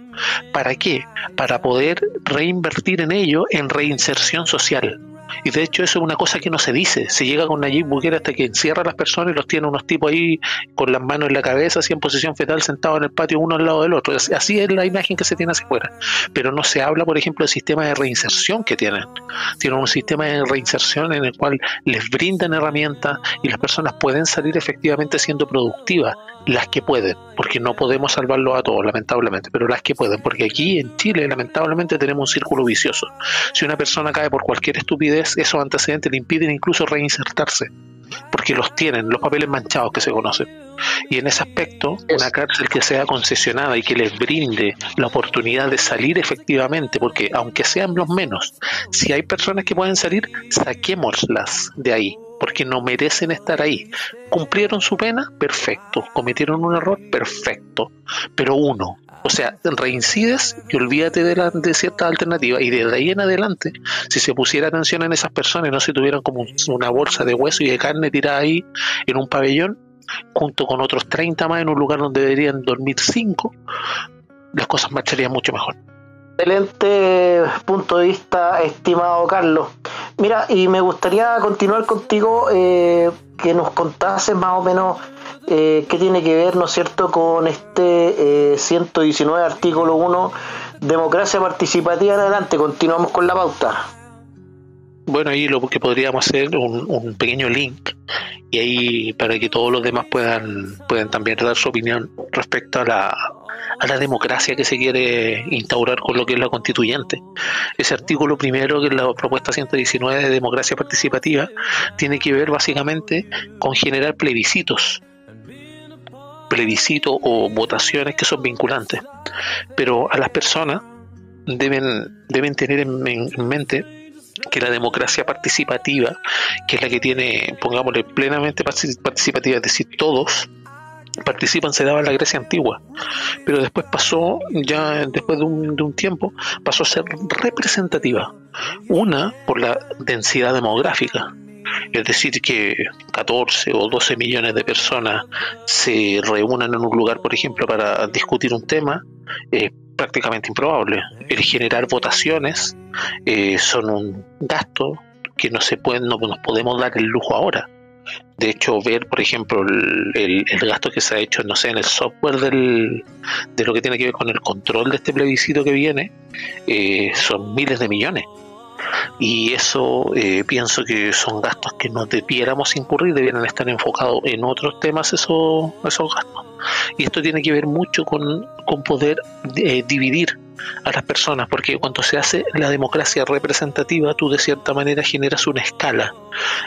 Speaker 3: ¿Para qué? Para poder reinvertir en ello en reinserción social. Y de hecho eso es una cosa que no se dice. Se llega con Nayib Bukele hasta que encierra a las personas y los tiene unos tipos ahí con las manos en la cabeza, así en posición fetal, sentados en el patio uno al lado del otro. Así es la imagen que se tiene hacia afuera. Pero no se habla, por ejemplo, del sistema de reinserción que tienen. Tienen un sistema de reinserción en el cual les brindan herramientas y las personas pueden salir efectivamente siendo productivas las que pueden, porque no podemos salvarlo a todos, lamentablemente, pero las que pueden, porque aquí en Chile, lamentablemente, tenemos un círculo vicioso. Si una persona cae por cualquier estupidez, esos antecedentes le impiden incluso reinsertarse, porque los tienen, los papeles manchados que se conocen. Y en ese aspecto, una cárcel que sea concesionada y que les brinde la oportunidad de salir efectivamente, porque aunque sean los menos, si hay personas que pueden salir, saquémoslas de ahí porque no merecen estar ahí. ¿Cumplieron su pena? Perfecto. ¿Cometieron un error? Perfecto. Pero uno, o sea, reincides y olvídate de, la, de ciertas alternativas. Y desde ahí en adelante, si se pusiera atención en esas personas y no se tuvieran como una bolsa de hueso y de carne tirada ahí en un pabellón, junto con otros 30 más en un lugar donde deberían dormir 5, las cosas marcharían mucho mejor.
Speaker 2: Excelente punto de vista, estimado Carlos. Mira, y me gustaría continuar contigo, eh, que nos contases más o menos eh, qué tiene que ver, ¿no es cierto?, con este 119 eh, artículo 1, democracia participativa en adelante. Continuamos con la pauta.
Speaker 3: Bueno, ahí lo que podríamos hacer un, un pequeño link y ahí para que todos los demás puedan puedan también dar su opinión respecto a la a la democracia que se quiere instaurar con lo que es la constituyente. Ese artículo primero, que es la propuesta 119 de democracia participativa, tiene que ver básicamente con generar plebiscitos plebiscitos o votaciones que son vinculantes. Pero a las personas deben, deben tener en, en mente que la democracia participativa, que es la que tiene, pongámosle, plenamente participativa, es decir, todos, participan se daba en la Grecia antigua, pero después pasó, ya después de un, de un, tiempo, pasó a ser representativa. Una, por la densidad demográfica, es decir, que 14 o 12 millones de personas se reúnan en un lugar, por ejemplo, para discutir un tema, es prácticamente improbable. El generar votaciones eh, son un gasto que no se puede, no nos podemos dar el lujo ahora de hecho, ver, por ejemplo, el, gasto que se ha hecho, no sé, en el software del, de lo que tiene que ver con el control de este plebiscito que viene, eh, son miles de millones. Y eso eh, pienso que son gastos que no debiéramos incurrir, debieran estar enfocados en otros temas esos, esos gastos. Y esto tiene que ver mucho con, con poder eh, dividir a las personas, porque cuando se hace la democracia representativa, tú de cierta manera generas una escala.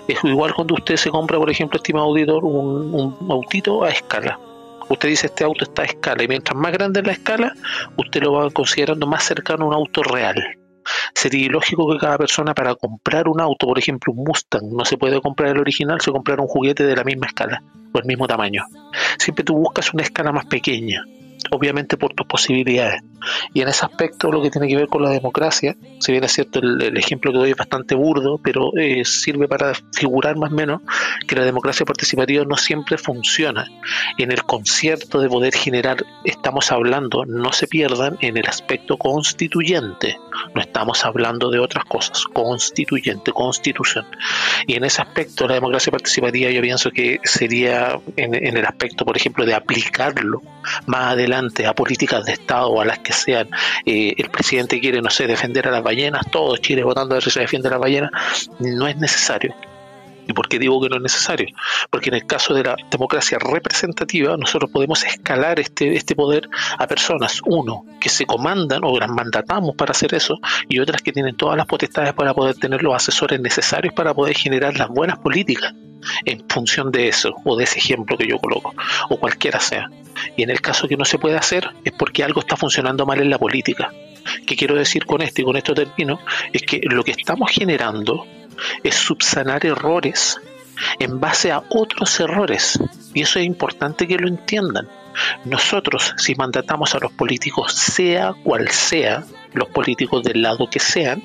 Speaker 3: Es igual cuando usted se compra, por ejemplo, estimado auditor, un, un autito a escala. Usted dice este auto está a escala y mientras más grande es la escala, usted lo va considerando más cercano a un auto real. Sería ilógico que cada persona para comprar un auto, por ejemplo un Mustang, no se puede comprar el original, se comprar un juguete de la misma escala o el mismo tamaño. Siempre tú buscas una escala más pequeña obviamente por tus posibilidades. Y en ese aspecto lo que tiene que ver con la democracia, si bien es cierto el, ejemplo que doy es bastante burdo, pero eh, sirve para figurar más o menos que la democracia participativa no siempre funciona. En el concierto de poder generar estamos hablando, no se pierdan, en el aspecto constituyente. No estamos hablando de otras cosas, constituyente, constitución. Y en ese aspecto la democracia participativa yo pienso que sería en, en el aspecto, por ejemplo, de aplicarlo más adelante a políticas de Estado a las que sean, eh, el presidente quiere, no sé, defender a las ballenas, todo Chile votando a ver si se defiende a las ballenas, no es necesario. ¿Y por qué digo que no es necesario? Porque en el caso de la democracia representativa, nosotros podemos escalar este, este poder a personas, uno, que se comandan o las mandatamos para hacer eso, y otras que tienen todas las potestades para poder tener los asesores necesarios para poder generar las buenas políticas en función de eso o de ese ejemplo que yo coloco o cualquiera sea. Y en el caso que no se puede hacer es porque algo está funcionando mal en la política. ¿Qué quiero decir con esto y con esto termino? Es que lo que estamos generando es subsanar errores en base a otros errores. Y eso es importante que lo entiendan. Nosotros, si mandatamos a los políticos, sea cual sea, los políticos del lado que sean,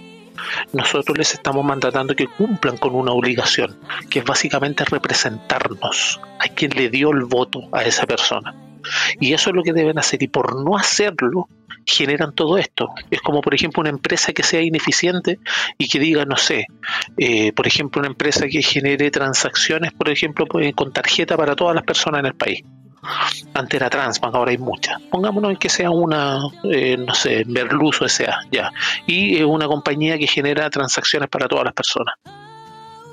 Speaker 3: nosotros les estamos mandatando que cumplan con una obligación, que es básicamente representarnos a quien le dio el voto a esa persona. Y eso es lo que deben hacer. Y por no hacerlo, generan todo esto. Es como, por ejemplo, una empresa que sea ineficiente y que diga, no sé, eh, por ejemplo, una empresa que genere transacciones, por ejemplo, pues, con tarjeta para todas las personas en el país. Antes era Transbank, ahora hay muchas. Pongámonos en que sea una, eh, no sé, Merluzo S.A., ya. Y una compañía que genera transacciones para todas las personas.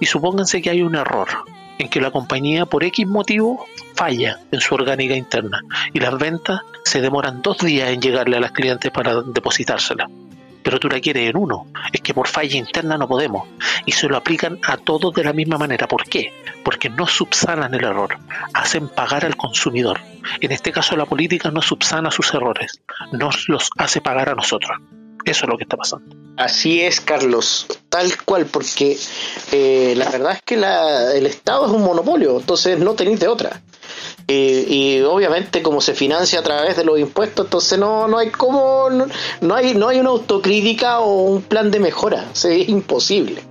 Speaker 3: Y supónganse que hay un error en que la compañía por X motivo falla en su orgánica interna y las ventas se demoran dos días en llegarle a las clientes para depositársela. Pero tú la quieres en uno. Es que por falla interna no podemos. Y se lo aplican a todos de la misma manera. ¿Por qué? Porque no subsanan el error. Hacen pagar al consumidor. En este caso la política no subsana sus errores. Nos los hace pagar a nosotros. Eso es lo que está pasando.
Speaker 2: Así es, Carlos, tal cual, porque eh, la verdad es que el Estado es un monopolio, entonces no tenéis de otra. y obviamente como se financia a través de los impuestos, entonces no, no hay como, no, hay, no hay una autocrítica o un plan de mejora, es imposible.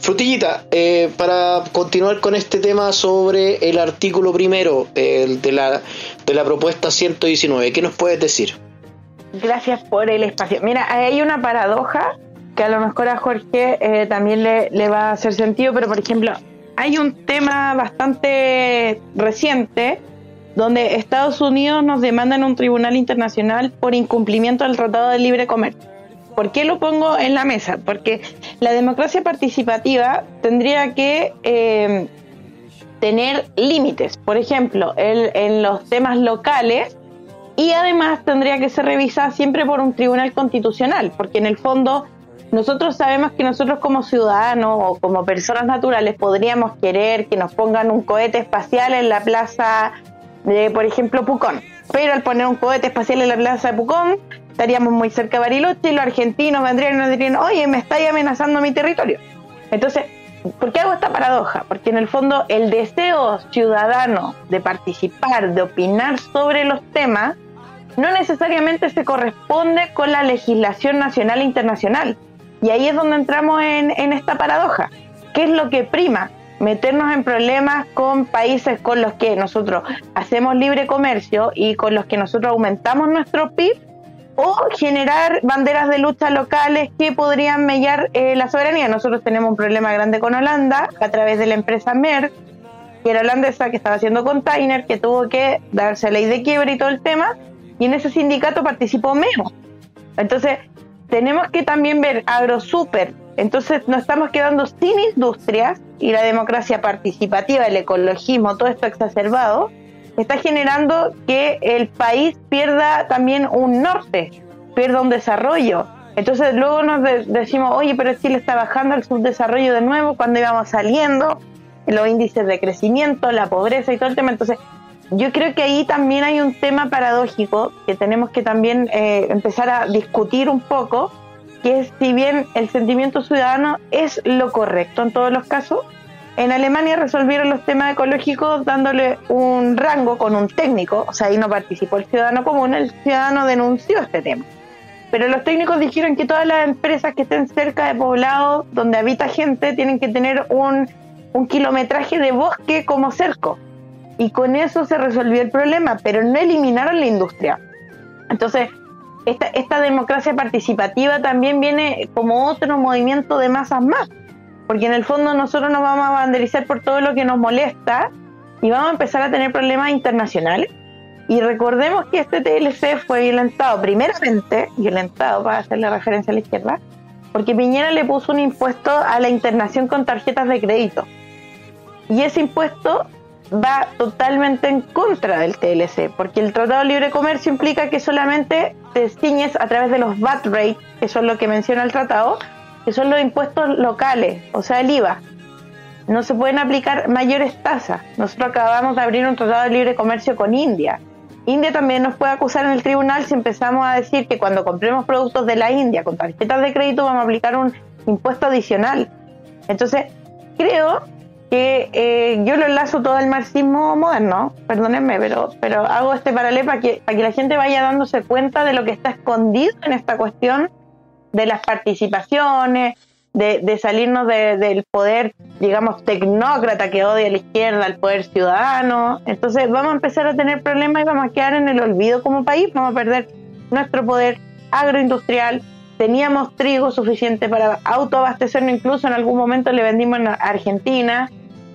Speaker 2: Frutillita, eh, para continuar con este tema sobre el artículo primero de, la, de la propuesta 119, ¿qué nos puedes decir?
Speaker 4: Gracias por el espacio. Mira, hay una paradoja que a lo mejor a Jorge eh, también le, le, va a hacer sentido, pero por ejemplo, hay un tema bastante reciente donde Estados Unidos nos demanda en un tribunal internacional por incumplimiento del Tratado de Libre Comercio. ¿Por qué lo pongo en la mesa? Porque la democracia participativa tendría que eh, tener límites. Por ejemplo, el, en los temas locales y además tendría que ser revisada siempre por un tribunal constitucional, porque en el fondo nosotros sabemos que nosotros como ciudadanos o como personas naturales podríamos querer que nos pongan un cohete espacial en la plaza de, por ejemplo, Pucón. Pero al poner un cohete espacial en la plaza de Pucón, estaríamos muy cerca de Bariloche y los argentinos vendrían y nos dirían, oye, me estáis amenazando mi territorio. Entonces, ¿por qué hago esta paradoja? Porque en el fondo el deseo ciudadano de participar, de opinar sobre los temas, no necesariamente se corresponde con la legislación nacional e internacional. Y ahí es donde entramos en, esta paradoja. ¿Qué es lo que prima? Meternos en problemas con países con los que nosotros hacemos libre comercio y con los que nosotros aumentamos nuestro PIB o generar banderas de lucha locales que podrían mellar eh, la soberanía. Nosotros tenemos un problema grande con Holanda a través de la empresa Merck, que era holandesa, que estaba haciendo container, que tuvo que darse ley de quiebra y todo el tema, y en ese sindicato participó Memo. Entonces, tenemos que también ver AgroSuper. Entonces, nos estamos quedando sin industrias y la democracia participativa, el ecologismo, todo esto exacerbado, está generando que el país pierda también un norte, pierda un desarrollo. Entonces luego nos decimos, oye, pero Chile está bajando el subdesarrollo de nuevo cuando íbamos saliendo, los índices de crecimiento, la pobreza y todo el tema. Entonces yo creo que ahí también hay un tema paradójico que tenemos que también eh, empezar a discutir un poco, que es si bien el sentimiento ciudadano es lo correcto en todos los casos, en Alemania resolvieron los temas ecológicos dándole un rango con un técnico, o sea, ahí no participó el ciudadano común, el ciudadano denunció este tema. Pero los técnicos dijeron que todas las empresas que estén cerca de poblados donde habita gente tienen que tener un, un kilometraje de bosque como cerco. Y con eso se resolvió el problema, pero no eliminaron la industria. Entonces, esta, democracia participativa también viene como otro movimiento de masas más, porque en el fondo nosotros nos vamos a banderizar por todo lo que nos molesta y vamos a empezar a tener problemas internacionales. Y recordemos que este TLC fue violentado, primeramente violentado, para hacerle referencia a la izquierda, porque Piñera le puso un impuesto a la internación con tarjetas de crédito. Y ese impuesto va totalmente en contra del TLC, porque el Tratado de Libre Comercio implica que solamente te ciñes a través de los VAT rates, que son lo que menciona el tratado, que son los impuestos locales, o sea, el IVA. No se pueden aplicar mayores tasas. Nosotros acabamos de abrir un Tratado de Libre Comercio con India. India también nos puede acusar en el tribunal si empezamos a decir que cuando compremos productos de la India con tarjetas de crédito vamos a aplicar un impuesto adicional. Entonces, creo que eh, yo lo enlazo todo al marxismo moderno, perdónenme, pero, pero hago este paralelo para que, para que la gente vaya dándose cuenta de lo que está escondido en esta cuestión de las participaciones, de, de salirnos del poder, digamos, tecnócrata que odia a la izquierda, al poder ciudadano. Entonces vamos a empezar a tener problemas y vamos a quedar en el olvido como país, vamos a perder nuestro poder agroindustrial. Teníamos trigo suficiente para autoabastecernos, incluso en algún momento le vendimos a Argentina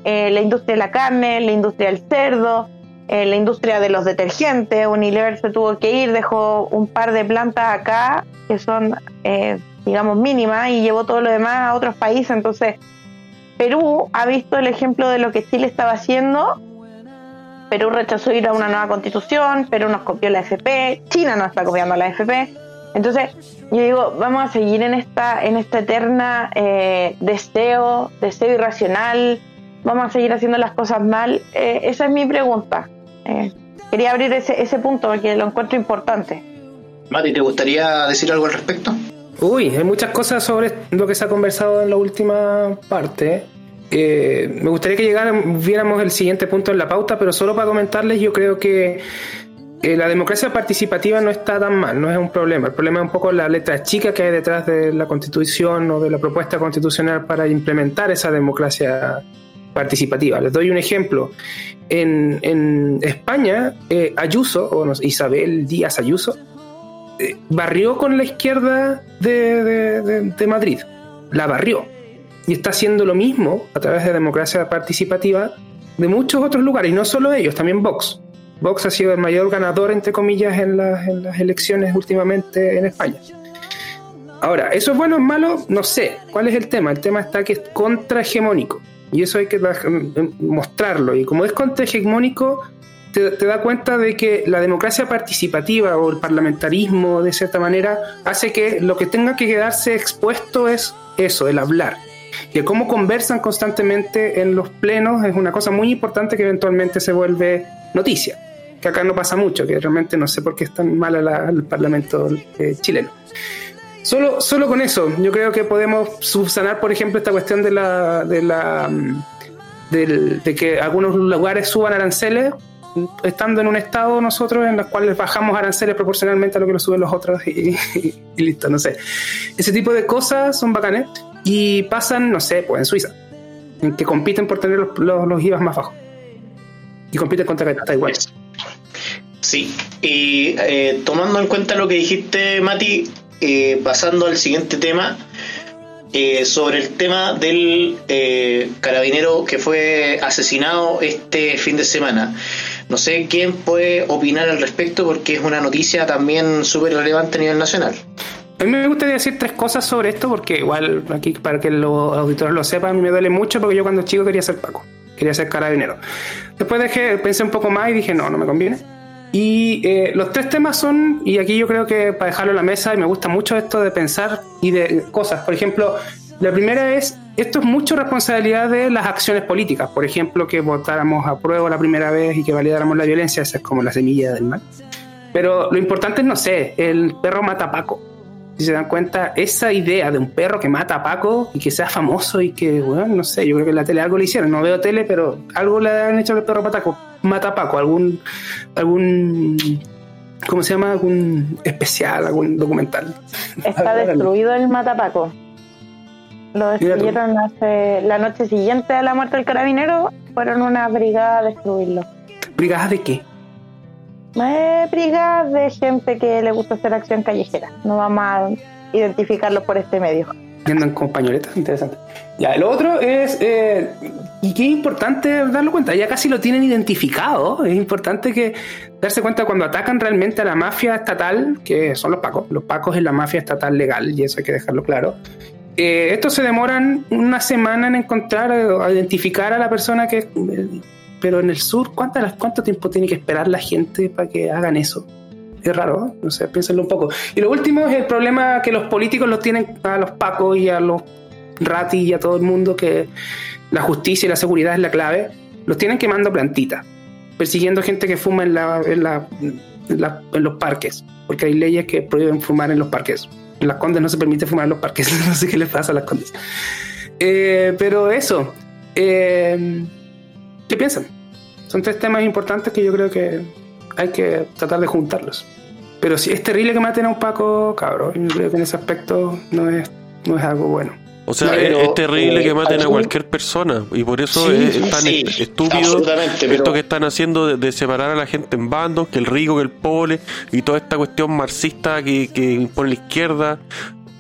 Speaker 4: eh, la industria de la carne, la industria del cerdo, eh, la industria de los detergentes. Unilever se tuvo que ir, dejó un par de plantas acá que son, eh, digamos, mínimas y llevó todo lo demás a otros países. Entonces, Perú ha visto el ejemplo de lo que Chile estaba haciendo. Perú rechazó ir a una nueva constitución, Perú nos copió la FP, China no está copiando la FP. Entonces, yo digo, vamos a seguir en esta, en esta eterna deseo, deseo irracional, vamos a seguir haciendo las cosas mal? Eh, esa es mi pregunta. Eh, quería abrir ese, ese punto porque lo encuentro importante.
Speaker 2: Mati, ¿te gustaría decir algo al respecto?
Speaker 5: Uy, hay muchas cosas sobre lo que se ha conversado en la última parte. Eh, me gustaría que llegáramos, viéramos el siguiente punto en la pauta, pero solo para comentarles, yo creo que la democracia participativa no está tan mal, no es un problema. El problema es un poco la letra chica que hay detrás de la constitución o de la propuesta constitucional para implementar esa democracia participativa. Les doy un ejemplo. En, España, eh, Ayuso, o Isabel Díaz Ayuso, eh, barrió con la izquierda de, de, Madrid. La barrió. Y está haciendo lo mismo a través de democracia participativa de muchos otros lugares, y no solo ellos, también Vox. Vox ha sido el mayor ganador, entre comillas, en las, en las elecciones últimamente en España. Ahora, ¿eso es bueno o malo? No sé. ¿Cuál es el tema? El tema está que es contrahegemónico. Y eso hay que mostrarlo. Y como es contrahegemónico, te, te da cuenta de que la democracia participativa o el parlamentarismo, de cierta manera, hace que lo que tenga que quedarse expuesto es eso, el hablar. Y cómo conversan constantemente en los plenos es una cosa muy importante que eventualmente se vuelve noticia. Que acá no pasa mucho, que realmente no sé por qué es tan mal el Parlamento eh, chileno. Solo, solo con eso, yo creo que podemos subsanar, por ejemplo, esta cuestión de la, de la mm, de que algunos lugares suban aranceles, estando en un estado nosotros en los cuales bajamos aranceles proporcionalmente a lo que lo suben los otros y, listo, no sé. Ese tipo de cosas son bacanes y pasan, no sé, pues en Suiza, en que compiten por tener los, los, IVAs más bajos y compiten contra Taiwán.
Speaker 2: Sí, y eh, tomando en cuenta lo que dijiste, Mati, eh, pasando al siguiente tema, eh, sobre el tema del eh, carabinero que fue asesinado este fin de semana. No sé quién puede opinar al respecto porque es una noticia también súper relevante a nivel nacional.
Speaker 5: A mí me gustaría decir tres cosas sobre esto porque igual aquí para que los auditores lo sepan, a mí me duele mucho porque yo cuando chico quería ser Paco, quería ser carabinero. Después dejé, pensé un poco más y dije, no, no me conviene y eh, los tres temas son, y aquí yo creo que para dejarlo en la mesa, y me gusta mucho esto de pensar y de cosas. Por ejemplo, la primera es, esto es mucho responsabilidad de las acciones políticas. Por ejemplo, que votáramos a prueba la primera vez y que validáramos la violencia, esa es como la semilla del mal. Pero lo importante es, no sé, el perro mata a Paco. si se dan cuenta, esa idea de un perro que mata a Paco y que sea famoso y que, bueno, no sé, yo creo que en la tele algo le hicieron, no veo tele, pero algo le han hecho al perro Pataco, mata a Paco, algún, algún, ¿cómo se llama? Algún especial, algún documental.
Speaker 4: Está destruido el Matapaco. Lo destruyeron hace la noche siguiente a la muerte del carabinero, fueron una brigada a destruirlo.
Speaker 5: ¿Brigadas de qué?
Speaker 4: Eh, brigadas de gente que le gusta hacer acción callejera. No vamos a identificarlo por este medio.
Speaker 5: Y andan con pañoletas, interesante. Ya, el otro es, eh, y qué importante darlo cuenta, ya casi lo tienen identificado, es importante que darse cuenta cuando atacan realmente a la mafia estatal, que son los pacos, los pacos es la mafia estatal legal, y eso hay que dejarlo claro. Eh, estos se demoran una semana en encontrar, a identificar a la persona que... eh, pero en el sur, ¿cuántas, ¿cuánto tiempo tiene que esperar la gente para que hagan eso? Es raro, no sé, piénsenlo un poco. Y lo último es el problema que los políticos los tienen a los pacos y a los ratis y a todo el mundo que la justicia y la seguridad es la clave. Los tienen quemando plantitas, persiguiendo gente que fuma en, la, en, la- en la- en los parques, porque hay leyes que prohíben fumar en los parques. En las condes no se permite fumar en los parques, no sé qué les pasa a las condes. Eh, pero eso, eh, ¿qué piensan? Son tres temas importantes que yo creo que hay que tratar de juntarlos. Pero si es terrible que maten a un Paco, cabrón, yo creo que en ese aspecto no es, no es algo bueno.
Speaker 7: O sea,
Speaker 2: Pero,
Speaker 7: es, es terrible
Speaker 2: eh,
Speaker 7: que maten a cualquier persona y por eso
Speaker 2: Sí,
Speaker 7: es, es tan
Speaker 2: sí,
Speaker 7: est- estúpido
Speaker 2: absolutamente, pero-
Speaker 7: esto que están haciendo de, de separar a la gente en bandos, que el rico, que el pobre y toda esta cuestión marxista que, que impone la izquierda,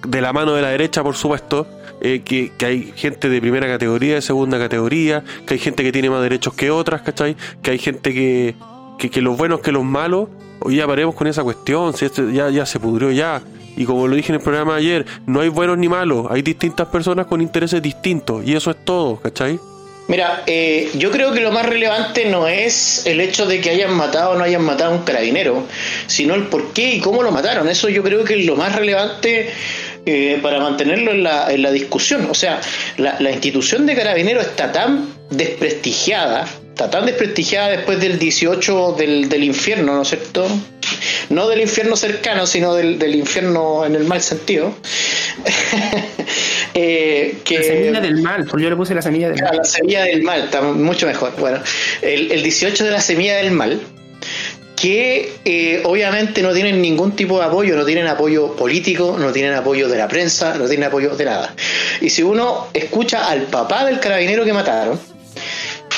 Speaker 7: de la mano de la derecha, por supuesto, eh, que, que hay gente de primera categoría, de segunda categoría, que hay gente que tiene más derechos que otras, ¿cachai? Que hay gente que, que, que los buenos que los malos, hoy ya paremos con esa cuestión, si esto ya, ya se pudrió ya. Y como lo dije en el programa ayer, no hay buenos ni malos, hay distintas personas con intereses distintos, y eso es todo, ¿cachai?
Speaker 2: Mira, eh, yo creo que lo más relevante no es el hecho de que hayan matado o no hayan matado a un carabinero, sino el por qué y cómo lo mataron. Eso yo creo que es lo más relevante eh, para mantenerlo en la, en la discusión. O sea, la, la institución de carabinero está tan desprestigiada, está tan desprestigiada después del 18 del, del infierno, ¿no es cierto? No del infierno cercano, sino del, del infierno en el mal sentido. Eh, que
Speaker 5: La semilla del mal, porque yo le puse la semilla del mal.
Speaker 2: la semilla del mal, está mucho mejor. Bueno, el, el 18 de la semilla del mal, que eh, obviamente no tienen ningún tipo de apoyo, no tienen apoyo político, no tienen apoyo de la prensa, no tienen apoyo de nada. Y si uno escucha al papá del carabinero que mataron,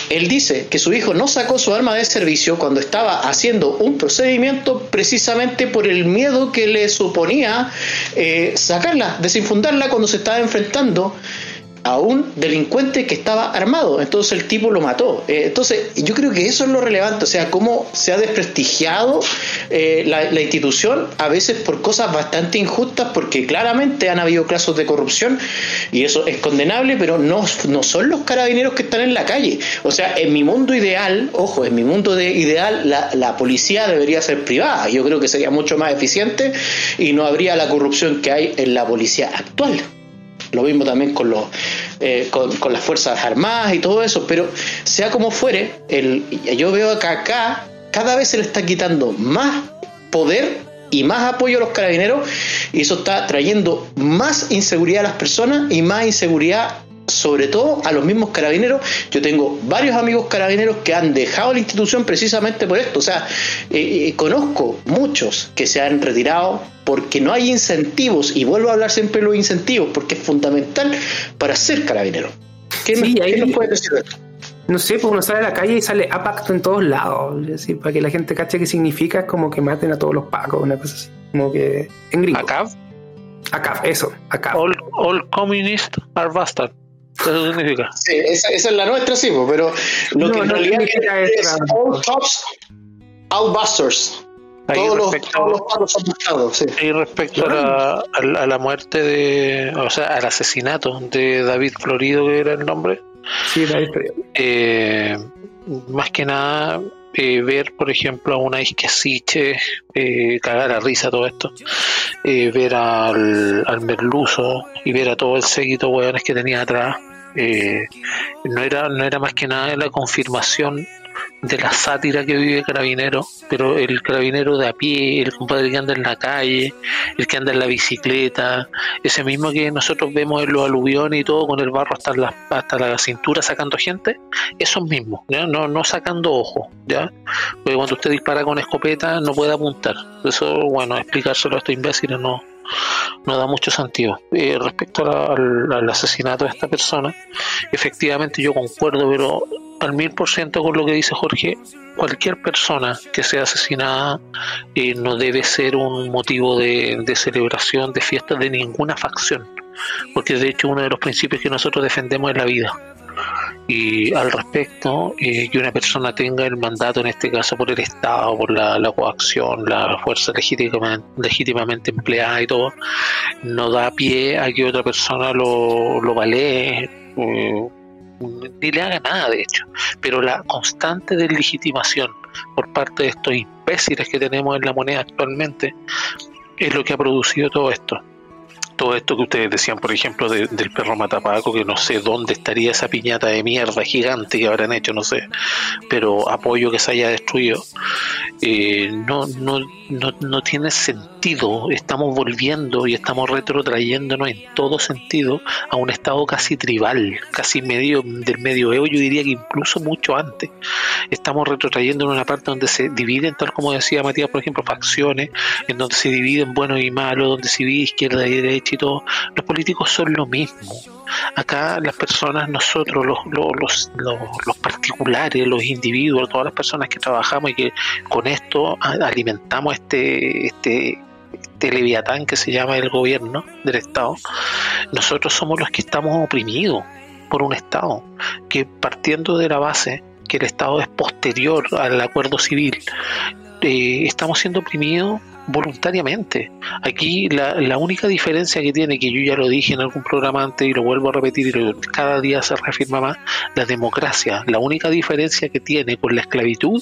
Speaker 2: él dice que su hijo no sacó su arma de servicio cuando estaba haciendo un procedimiento precisamente por el miedo que le suponía eh, sacarla, desinfundarla cuando se estaba enfrentando a un delincuente que estaba armado. Entonces el tipo lo mató. Eh, entonces yo creo que eso es lo relevante, o sea, cómo se ha desprestigiado eh, la, institución, a veces por cosas bastante injustas, porque claramente han habido casos de corrupción y eso es condenable, pero no, no son los carabineros que están en la calle. O sea, en mi mundo ideal, ojo, en mi mundo de ideal, la policía debería ser privada. Yo creo que sería mucho más eficiente y no habría la corrupción que hay en la policía actual. Lo mismo también con los eh, con, con las fuerzas armadas y todo eso, pero sea como fuere, el, yo veo que acá cada vez se le está quitando más poder y más apoyo a los carabineros y eso está trayendo más inseguridad a las personas y más inseguridad sobre todo a los mismos carabineros. Yo tengo varios amigos carabineros que han dejado la institución precisamente por esto. O sea, eh, eh, conozco muchos que se han retirado porque no hay incentivos, y vuelvo a hablar siempre de los incentivos, porque es fundamental para ser carabinero. ¿Qué,
Speaker 5: Sí,
Speaker 2: me-
Speaker 5: ahí-
Speaker 2: qué nos puedes decir de esto?
Speaker 5: No sé, pues uno sale a la calle y sale APACTO en todos lados. Es decir, para que la gente cache qué significa, es como que maten a todos los pacos, una cosa así. Como que en gringo.
Speaker 3: Acá,
Speaker 5: ACAF, eso, ACAF.
Speaker 3: all, all communists are bastard. Eso significa.
Speaker 2: Sí, esa, esa es la nuestra, sí, pero lo
Speaker 5: No,
Speaker 2: que en
Speaker 5: no
Speaker 2: realidad es,
Speaker 5: eso,
Speaker 2: all cops, all busters.
Speaker 3: Ahí
Speaker 2: Todos los, todos los son sí.
Speaker 3: Y respecto a la, a la- a la muerte de, o sea, al asesinato de David Florido, que era el nombre,
Speaker 5: Sí, David Florido.
Speaker 3: eh, más que nada eh, ver, por ejemplo, a una Isquesiche, eh, cagar a risa todo esto, eh, ver al, al Merluzo y ver a todo el séquito de hueones que tenía atrás, eh, no era no era más que nada la confirmación de la sátira que vive Carabinero, pero el carabinero de a pie, el compadre que anda en la calle, el que anda en la bicicleta, ese mismo que nosotros vemos en los aluviones y todo con el barro hasta la, hasta la cintura sacando gente, esos mismos. No, no sacando ojos, ¿ya? Porque cuando usted dispara con escopeta no puede apuntar. Eso, bueno, explicárselo a estos imbéciles no, no da mucho sentido. Eh, respecto al, asesinato de esta persona, efectivamente yo concuerdo, pero al mil por ciento con lo que dice Jorge, cualquier persona que sea asesinada eh, no debe ser un motivo de, de celebración, de fiesta de ninguna facción, porque de hecho uno de los principios que nosotros defendemos es la vida y al respecto eh, que una persona tenga el mandato en este caso por el Estado, por la, la coacción, la fuerza legítimamente, empleada y todo, no da pie a que otra persona lo, lo valee, ni le haga nada de hecho, pero la constante deslegitimación por parte de estos imbéciles que tenemos en la moneda actualmente es lo que ha producido todo esto todo esto que ustedes decían, por ejemplo, de, del perro matapaco, que no sé dónde estaría esa piñata de mierda gigante que habrán hecho, no sé, pero apoyo que se haya destruido, eh, no, no, no, no tiene sentido. Estamos volviendo y estamos retrotrayéndonos en todo sentido a un estado casi tribal, casi medio del medioevo, yo diría que incluso mucho antes. Estamos retrotrayendo en una parte donde se dividen, tal como decía Matías, por ejemplo, facciones, en donde se dividen buenos y malos, donde se divide izquierda y derecha y todo. Los políticos son lo mismo. Acá las personas, nosotros, los, los, los, particulares, los individuos, todas las personas que trabajamos y que con esto alimentamos este, este, este leviatán que se llama el gobierno del Estado, nosotros somos los que estamos oprimidos por un Estado que partiendo de la base que el Estado es posterior al acuerdo civil, eh, estamos siendo oprimidos voluntariamente. Aquí la, única diferencia que tiene, que yo ya lo dije en algún programa antes y lo vuelvo a repetir y lo, cada día se reafirma más, la democracia. La única diferencia que tiene con la esclavitud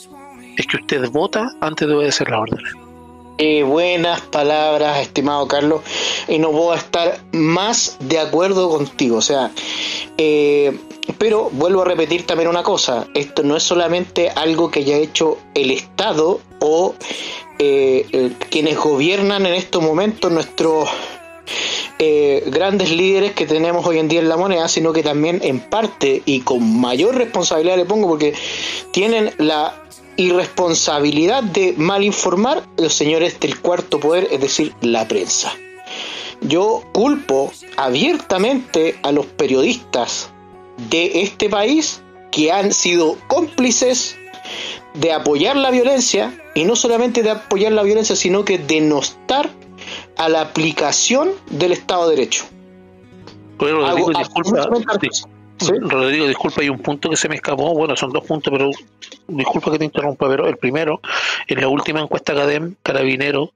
Speaker 3: es que usted vota antes de obedecer las órdenes.
Speaker 2: Eh, buenas palabras, estimado Carlos, y no voy a estar más de acuerdo contigo. O sea, eh, pero vuelvo a repetir también una cosa, esto no es solamente algo que haya hecho el Estado o eh, eh, quienes gobiernan en estos momentos nuestros eh, grandes líderes que tenemos hoy en día en la moneda, sino que también en parte y con mayor responsabilidad le pongo porque tienen la irresponsabilidad de mal informar los señores del cuarto poder, es decir, la prensa. Yo culpo abiertamente a los periodistas de este país que han sido cómplices de apoyar la violencia y no solamente de apoyar la violencia, sino que denostar a la aplicación del Estado de Derecho.
Speaker 3: Rodrigo, Hago, disculpa, ¿Sí? Rodrigo, disculpa, hay un punto que se me escapó. Bueno, son dos puntos, pero disculpa que te interrumpa, pero el primero, en la última encuesta CADEM, Carabinero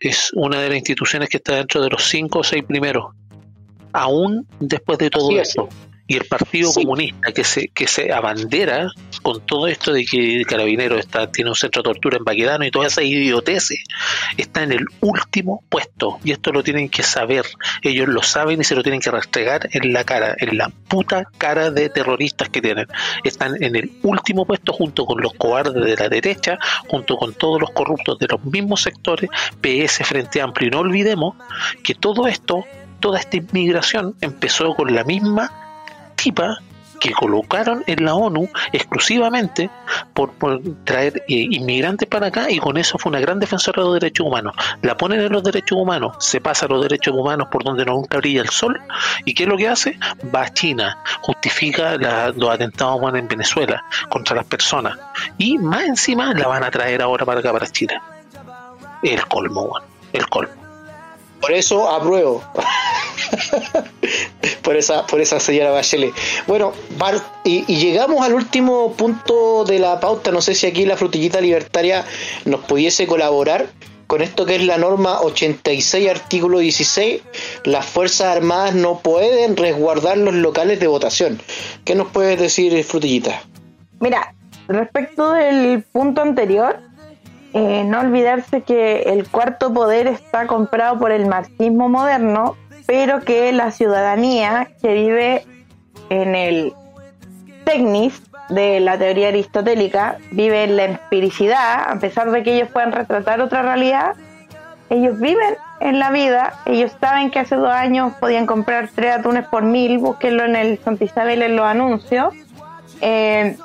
Speaker 3: es una de las instituciones que está dentro de los cinco o seis primeros, aún después de todo esto. Y el Partido sí. Comunista que se, que se abandera con todo esto de que el carabinero está, tiene un centro de tortura en Baquedano y toda esa idioteces, está en el último puesto. Y esto lo tienen que saber. Ellos lo saben y se lo tienen que rastregar en la cara, en la puta cara de terroristas que tienen. Están en el último puesto junto con los cobardes de la derecha, junto con todos los corruptos de los mismos sectores, PS Frente Amplio. Y no olvidemos que todo esto, toda esta inmigración empezó con la misma que colocaron en la ONU exclusivamente por, traer eh, inmigrantes para acá y con eso fue una gran defensora de los derechos humanos. La ponen en los derechos humanos, se pasa los derechos humanos por donde nunca brilla el sol y ¿qué es lo que hace? Va a China, justifica los atentados bueno, en Venezuela contra las personas y más encima la van a traer ahora para acá, para China. El colmo, el colmo.
Speaker 2: Por eso apruebo. por esa por esa señora Bachelet. Bueno, y, llegamos al último punto de la pauta. No sé si aquí la frutillita libertaria nos pudiese colaborar con esto que es la norma 86, artículo 16. Las Fuerzas Armadas no pueden resguardar los locales de votación. ¿Qué nos puedes decir, frutillita?
Speaker 4: Mira, respecto del punto anterior, eh, no olvidarse que el cuarto poder está comprado por el marxismo moderno, pero que la ciudadanía que vive en el Tecnis de la teoría aristotélica, viven la empiricidad, a pesar de que ellos puedan retratar otra realidad, ellos viven en la vida, ellos saben que hace dos años podían comprar tres atunes por mil, búsquenlo en el Santa Isabel en los anuncios. Eh,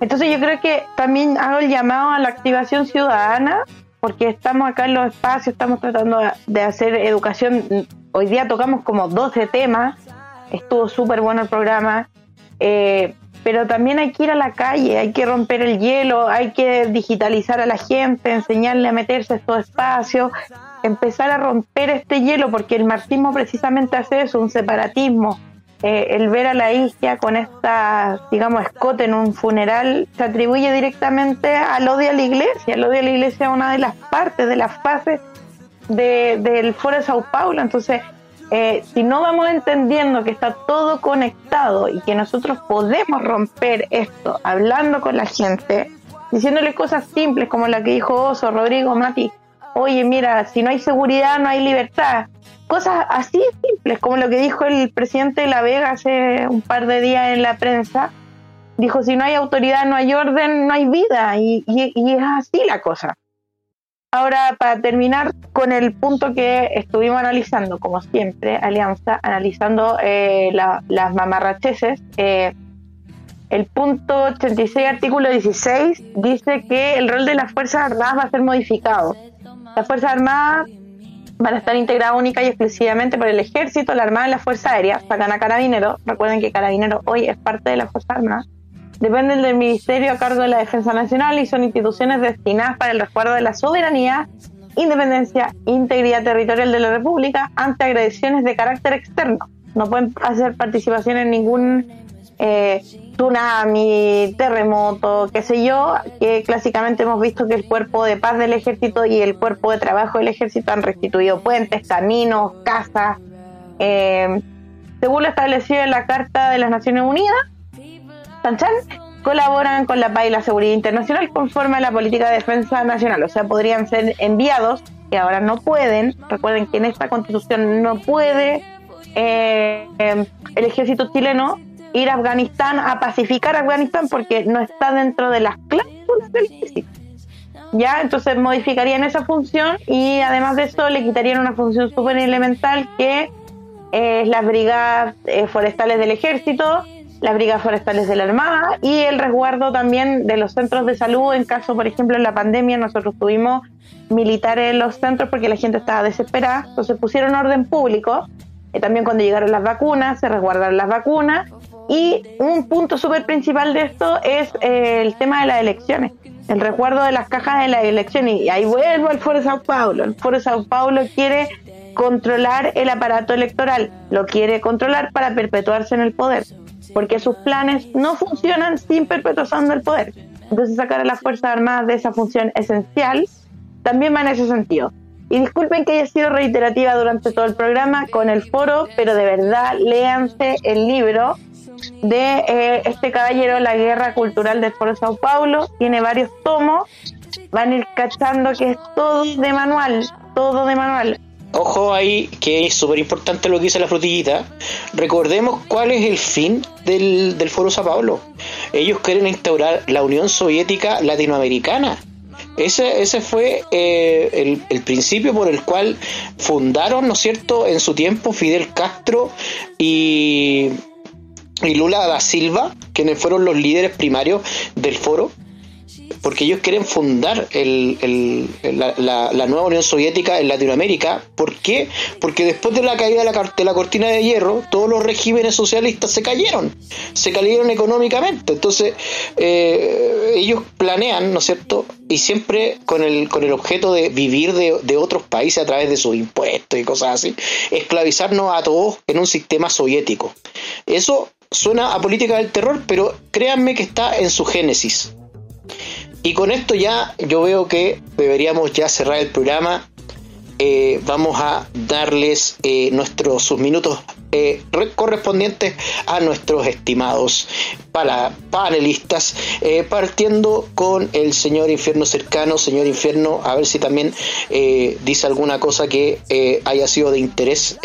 Speaker 4: entonces yo creo que también hago el llamado a la activación ciudadana, porque estamos acá en los espacios, estamos tratando de hacer educación. Hoy día tocamos como 12 temas, estuvo súper bueno el programa. Eh, pero también hay que ir a la calle, hay que romper el hielo, hay que digitalizar a la gente, enseñarle a meterse a estos espacios, empezar a romper este hielo, porque el marxismo precisamente hace eso, un separatismo. Eh, el ver a la isquia con esta, digamos, escote en un funeral se atribuye directamente al odio a la iglesia. El odio a la iglesia es una de las partes, de las fases del Foro de Sao Paulo. Entonces, eh, si no vamos entendiendo que está todo conectado y que nosotros podemos romper esto hablando con la gente, diciéndole cosas simples como la que dijo Oso, Rodrigo, Mati, oye, mira, si no hay seguridad no hay libertad. Cosas así simples como lo que dijo el presidente de La Vega hace un par de días en la prensa. Dijo, si no hay autoridad, no hay orden, no hay vida. y es así la cosa. Ahora, para terminar con el punto que estuvimos analizando, como siempre, Alianza, analizando eh, las mamarracheses, eh, el punto 86, artículo 16, dice que el rol de las Fuerzas Armadas va a ser modificado. Las Fuerzas Armadas van a estar integradas única y exclusivamente por el Ejército, la Armada y la Fuerza Aérea. Sacan a Carabinero. Recuerden que Carabinero hoy es parte de las Fuerzas Armadas dependen del Ministerio a cargo de la Defensa Nacional y son instituciones destinadas para el resguardo de la soberanía, independencia, integridad territorial de la República ante agresiones de carácter externo. No pueden hacer participación en ningún eh, tsunami, terremoto, qué sé yo, que clásicamente hemos visto que el cuerpo de paz del ejército y el cuerpo de trabajo del ejército han restituido puentes, caminos, casas, eh, según lo establecido en la Carta de las Naciones Unidas, colaboran con la paz y la seguridad internacional conforme a la política de defensa nacional. O sea, podrían ser enviados, que ahora no pueden. Recuerden que en esta constitución no puede eh, el ejército chileno ir a Afganistán a pacificar a Afganistán porque no está dentro de las cláusulas del ejército. Ya, entonces modificarían esa función y además de eso le quitarían una función súper elemental que es las brigadas eh, forestales del ejército, las brigadas forestales de la Armada y el resguardo también de los centros de salud. En caso, por ejemplo, en la pandemia nosotros tuvimos militares en los centros porque la gente estaba desesperada, entonces pusieron orden público, y también cuando llegaron las vacunas, se resguardaron las vacunas y un punto súper principal de esto es eh, el tema de las elecciones, el resguardo de las cajas de las elecciones y ahí vuelvo al Foro de Sao Paulo, el Foro de Sao Paulo quiere controlar el aparato electoral, lo quiere controlar para perpetuarse en el poder porque sus planes no funcionan sin perpetuando el poder. Entonces sacar a las Fuerzas Armadas de esa función esencial también va en ese sentido. Y disculpen que haya sido reiterativa durante todo el programa con el foro, pero de verdad léanse el libro de eh, este caballero, La Guerra Cultural del Foro Sao Paulo. Tiene varios tomos. Van a ir cachando que es todo de manual, todo de manual.
Speaker 2: Ojo ahí, que es súper importante lo que dice la frutillita. Recordemos cuál es el fin del, Foro Sao Paulo. Ellos quieren instaurar la Unión Soviética Latinoamericana. Ese, ese fue eh, el, principio por el cual fundaron, ¿no es cierto?, en su tiempo Fidel Castro y, y Lula da Silva, quienes fueron los líderes primarios del foro porque ellos quieren fundar la, nueva Unión Soviética en Latinoamérica. ¿Por qué? Porque después de la caída de la, cortina de hierro, todos los regímenes socialistas se cayeron, se cayeron económicamente. Entonces, eh, ellos planean, ¿no es cierto? Y siempre con el, con el objeto de vivir de, de otros países a través de sus impuestos y cosas así, esclavizarnos a todos en un sistema soviético. Eso suena a política del terror, pero créanme que está en su génesis. Y con esto ya yo veo que deberíamos ya cerrar el programa. Eh, vamos a darles eh, nuestros sus minutos eh, correspondientes a nuestros estimados panelistas, partiendo con el señor infierno cercano, señor infierno, a ver si también dice alguna cosa que haya sido de interés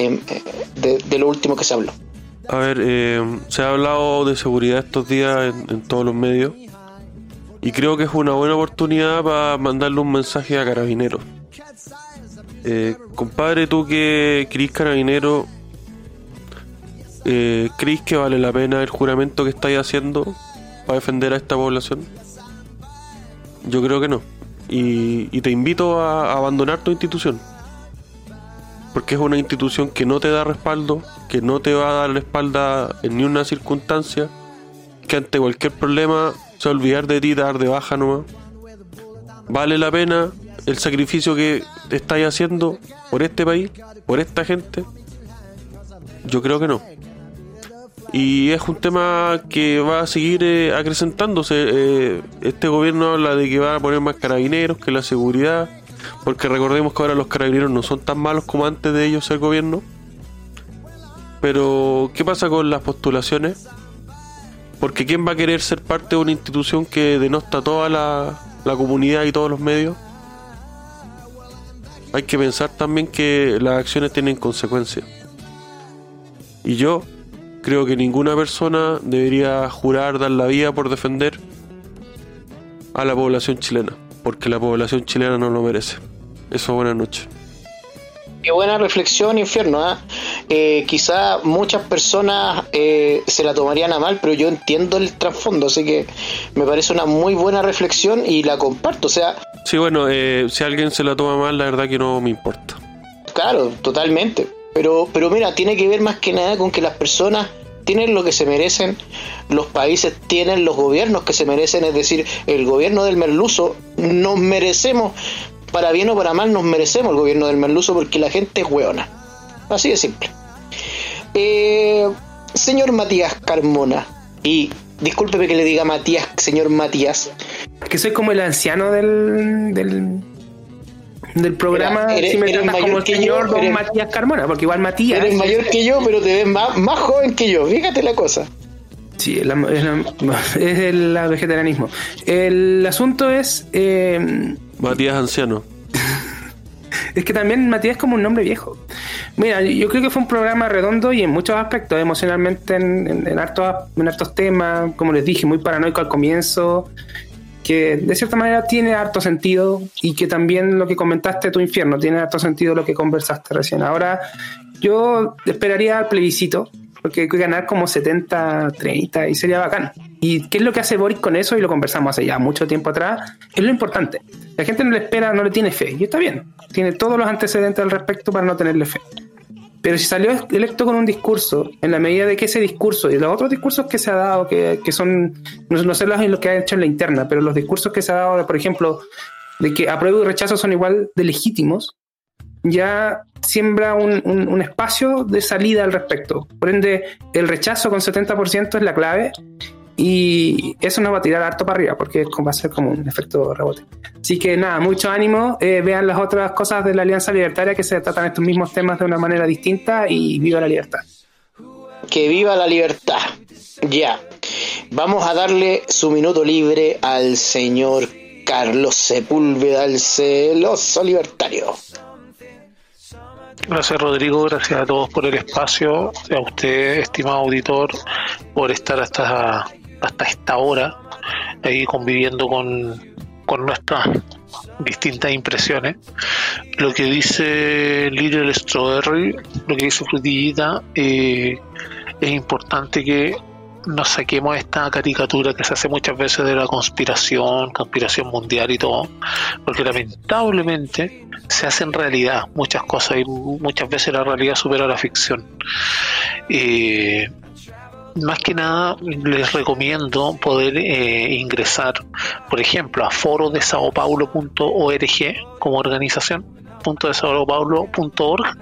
Speaker 2: de lo último que se habló.
Speaker 7: A ver, eh, se ha hablado de seguridad estos días en, todos los medios y creo que es una buena oportunidad para mandarle un mensaje a Carabineros. Eh, compadre, tú que crees Carabinero, eh, ¿crees que vale la pena el juramento que estáis haciendo para defender a esta población? Yo creo que no. Y, y te invito a abandonar tu institución. Porque es una institución que no te da respaldo, que no te va a dar la espalda en ni una circunstancia, que ante cualquier problema se va a olvidar de ti, dar de baja nomás. ¿Vale la pena el sacrificio que estáis haciendo por este país, por esta gente? Yo creo que no. Y es un tema que va a seguir eh, acrecentándose. Eh, este gobierno habla de que va a poner más carabineros, que la seguridad, porque recordemos que ahora los carabineros no son tan malos como antes de ellos ser gobierno. Pero, ¿qué pasa con las postulaciones? Porque ¿quién va a querer ser parte de una institución que denosta toda la, la comunidad y todos los medios? Hay que pensar también que las acciones tienen consecuencias. Y yo creo que ninguna persona debería jurar dar la vida por defender a la población chilena, porque la población chilena no lo merece. Eso, buenas noches.
Speaker 2: Qué buena reflexión, infierno. ¿ah? Eh, quizá muchas personas eh, se la tomarían a mal, pero yo entiendo el trasfondo, así que me parece una muy buena reflexión y la comparto. O sea,
Speaker 7: Sí, bueno, eh, si alguien se la toma mal, la verdad que no me importa.
Speaker 2: claro, totalmente. Pero, pero mira, tiene que ver más que nada con que las personas tienen lo que se merecen, los países tienen los gobiernos que se merecen, es decir, el gobierno del merluzo nos merecemos, para bien o para mal, nos merecemos el gobierno del merluzo porque la gente es hueona. Así de simple. Eh, señor Matías Carmona, y discúlpeme que le diga Matías, señor Matías,
Speaker 5: Que soy como el anciano del, del, del programa.
Speaker 2: Mira, eres-
Speaker 5: si me tratas
Speaker 2: mayor
Speaker 5: como el
Speaker 2: que yo,
Speaker 5: señor Don
Speaker 2: eres-
Speaker 5: Matías Carmona, porque igual Matías.
Speaker 2: eres mayor que yo, pero te ves más, más joven que yo, fíjate la cosa.
Speaker 5: Sí, es, la- es la- es el la vegetarianismo. El asunto es. eh,
Speaker 7: Matías Anciano.
Speaker 5: Es que también Matías es como un nombre viejo. Mira, yo creo que fue un programa redondo y en muchos aspectos, emocionalmente en, en, en hartos, en hartos temas, como les dije, muy paranoico al comienzo, que de cierta manera tiene harto sentido y que también lo que comentaste tu infierno tiene harto sentido lo que conversaste recién. Ahora, yo esperaría al plebiscito, porque hay que ganar como 70-30 y sería bacán. ¿Y qué es lo que hace Boris con eso? Y lo conversamos hace ya mucho tiempo atrás. Es lo importante. La gente no le espera, no le tiene fe. Y está bien. Tiene todos los antecedentes al respecto para no tenerle fe. Pero si salió electo con un discurso, en la medida de que ese discurso y los otros discursos que se ha dado, que, que son, no, no sé los, lo que ha hecho en la interna, pero los discursos que se ha dado, por ejemplo, de que apruebo y rechazo son igual de legítimos, ya siembra un, un- un espacio de salida al respecto. Por ende, el rechazo con 70% es la clave y eso nos va a tirar harto para arriba porque va a ser como un efecto rebote. Así que nada, mucho ánimo. eh, vean las otras cosas de la Alianza Libertaria que se tratan estos mismos temas de una manera distinta y viva la libertad.
Speaker 2: Que viva la libertad. Ya. Vamos a darle su minuto libre al señor Carlos Sepúlveda, el celoso libertario.
Speaker 3: Gracias Rodrigo, gracias a todos por el espacio, a usted, estimado auditor, por estar hasta, hasta esta hora ahí conviviendo con, con nuestras distintas impresiones. Lo que dice Little Strawberry, lo que dice Frutillita, eh, es importante que nos saquemos esta caricatura que se hace muchas veces de la conspiración, conspiración mundial y todo, porque lamentablemente se hacen realidad muchas cosas y muchas veces la realidad supera la ficción. Eh, más que nada les recomiendo poder eh, ingresar, por ejemplo, a foro de saopaulo.org como organización saopaulo.org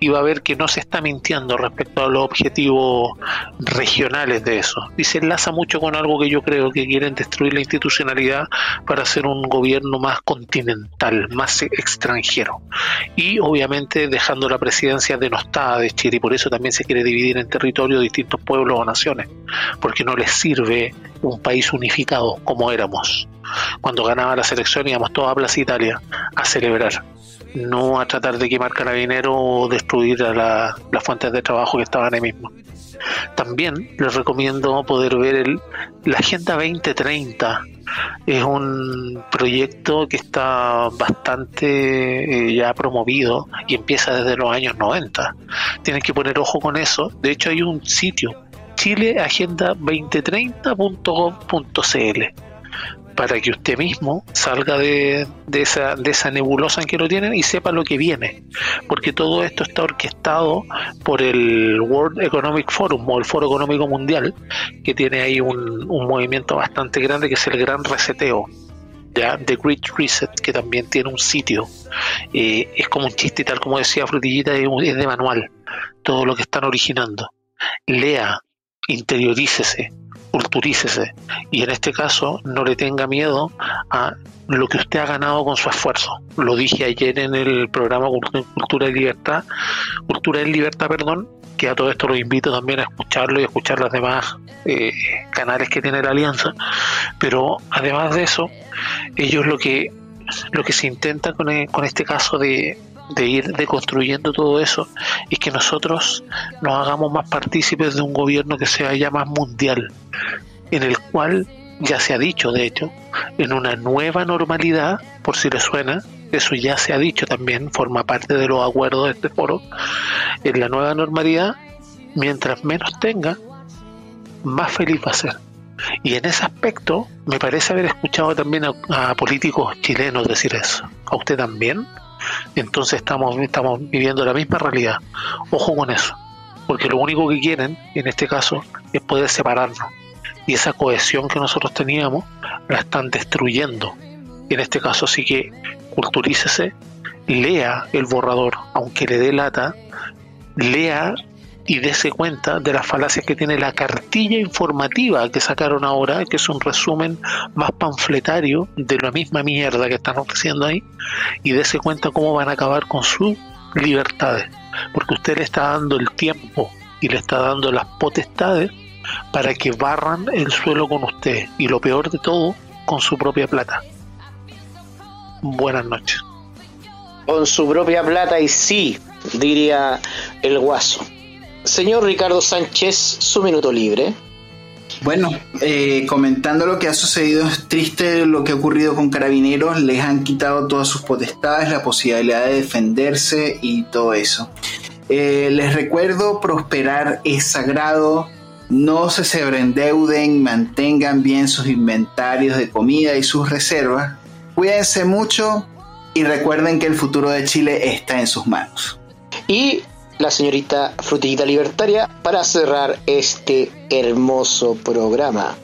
Speaker 3: y va a ver que no se está mintiendo respecto a los objetivos regionales de eso. Y se enlaza mucho con algo que yo creo que quieren destruir la institucionalidad para hacer un gobierno más continental, más extranjero. Y obviamente dejando la presidencia denostada de Chile y por eso también se quiere dividir en territorio distintos pueblos o naciones, porque no les sirve un país unificado como éramos. Cuando ganaba la selección íbamos todos a Plaza Italia a celebrar no a tratar de quemar carabineros o destruir a la- las fuentes de trabajo que estaban ahí mismo. También les recomiendo poder ver el, la Agenda 2030. Es un proyecto que está bastante eh, ya promovido y empieza desde los años 90. Tienen que poner ojo con eso. De hecho, hay un sitio, chileagenda2030.gov.cl para que usted mismo salga de, esa, de esa nebulosa en que lo tienen y sepa lo que viene. Porque todo esto está orquestado por el World Economic Forum o el Foro Económico Mundial, que tiene ahí un, movimiento bastante grande que es el Gran Reseteo. ¿ya? The Great Reset, que también tiene un sitio. Eh, es como un chiste, tal como decía Frutillita, es de manual. Todo lo que están originando. Lea, interiorícese, culturícese y en este caso no le tenga miedo a lo que usted ha ganado con su esfuerzo. Lo dije ayer en el programa Cultura y Libertad, Cultura y Libertad, perdón, que a todo esto lo invito también a escucharlo y a escuchar los demás eh, canales que tiene la alianza. Pero además de eso, ellos lo que lo que se intenta con, e, con este caso de, de ir deconstruyendo todo eso y que nosotros nos hagamos más partícipes de un gobierno que sea ya más mundial, en el cual ya se ha dicho, de hecho, en una nueva normalidad, por si le suena, eso ya se ha dicho también, forma parte de los acuerdos de este foro, en la nueva normalidad, mientras menos tenga, más feliz va a ser. Y en ese aspecto, me parece haber escuchado también a, a políticos chilenos decir eso. ¿A usted también? Entonces estamos, estamos viviendo la misma realidad. Ojo con eso, porque lo único que quieren, en este caso, es poder separarnos. Y esa cohesión que nosotros teníamos la están destruyendo. En este caso sí que culturícese, lea el borrador, aunque le dé lata, lea y dése cuenta de las falacias que tiene la cartilla informativa que sacaron ahora, que es un resumen más panfletario de la misma mierda que están ofreciendo ahí, y dése cuenta cómo van a acabar con sus libertades, porque usted le está dando el tiempo y le está dando las potestades para que barran el suelo con usted, y lo peor de todo, con su propia plata. Buenas noches.
Speaker 2: Con su propia plata y sí, diría el guaso. Señor Ricardo Sánchez, su minuto libre.
Speaker 6: Bueno, eh, comentando lo que ha sucedido, es triste lo que ha ocurrido con carabineros, les han quitado todas sus potestades, la posibilidad de defenderse y todo eso. Eh, les recuerdo, prosperar es sagrado, no se sobreendeuden, mantengan bien sus inventarios de comida y sus reservas, cuídense mucho y recuerden que el futuro de Chile está en sus manos.
Speaker 2: Y la señorita Frutillita Libertaria para cerrar este hermoso programa.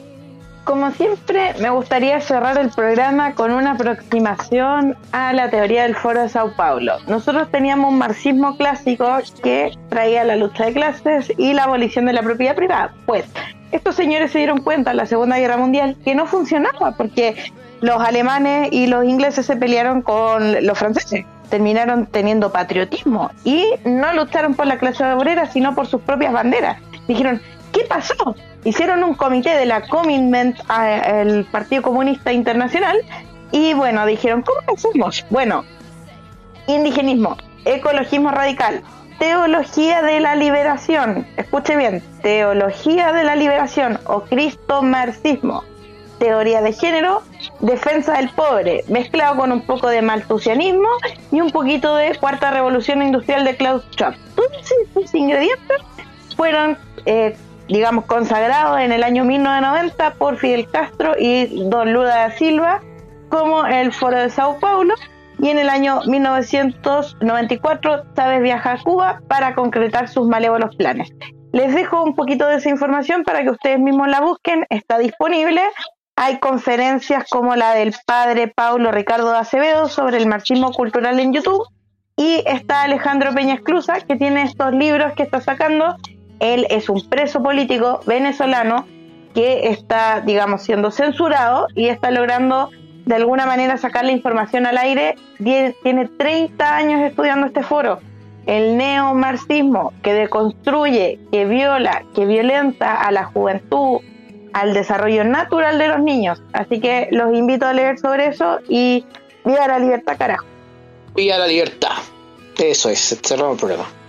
Speaker 4: Como siempre, me gustaría cerrar el programa con una aproximación a la teoría del Foro de Sao Paulo. Nosotros teníamos un marxismo clásico que traía la lucha de clases y la abolición de la propiedad privada. Pues estos señores se dieron cuenta en la Segunda Guerra Mundial que no funcionaba porque los alemanes y los ingleses se pelearon con los franceses terminaron teniendo patriotismo y no lucharon por la clase obrera, sino por sus propias banderas. Dijeron, ¿qué pasó? Hicieron un comité de la Commitment al Partido Comunista Internacional y bueno, dijeron, ¿cómo hacemos? Bueno, indigenismo, ecologismo radical, teología de la liberación, escuche bien, teología de la liberación o cristo marxismo teoría de género, defensa del pobre, mezclado con un poco de maltusianismo y un poquito de cuarta revolución industrial de Klaus Schwab. Todos esos ingredientes fueron, eh, digamos, consagrados en el año 1990 por Fidel Castro y Don Lula da Silva como el Foro de Sao Paulo y en el año 1994 Chávez viaja a Cuba para concretar sus malévolos planes. Les dejo un poquito de esa información para que ustedes mismos la busquen, está disponible hay conferencias como la del padre Paulo Ricardo Acevedo sobre el marxismo cultural en YouTube. Y está Alejandro Peña Esclusa, que tiene estos libros que está sacando. Él es un preso político venezolano que está, digamos, siendo censurado y está logrando de alguna manera sacar la información al aire. Tiene 30 años estudiando este foro. El neomarxismo que deconstruye, que viola, que violenta a la juventud, al desarrollo natural de los niños. Así que los invito a leer sobre eso y viva la libertad, carajo.
Speaker 2: Viva la libertad. Eso es, cerramos el programa.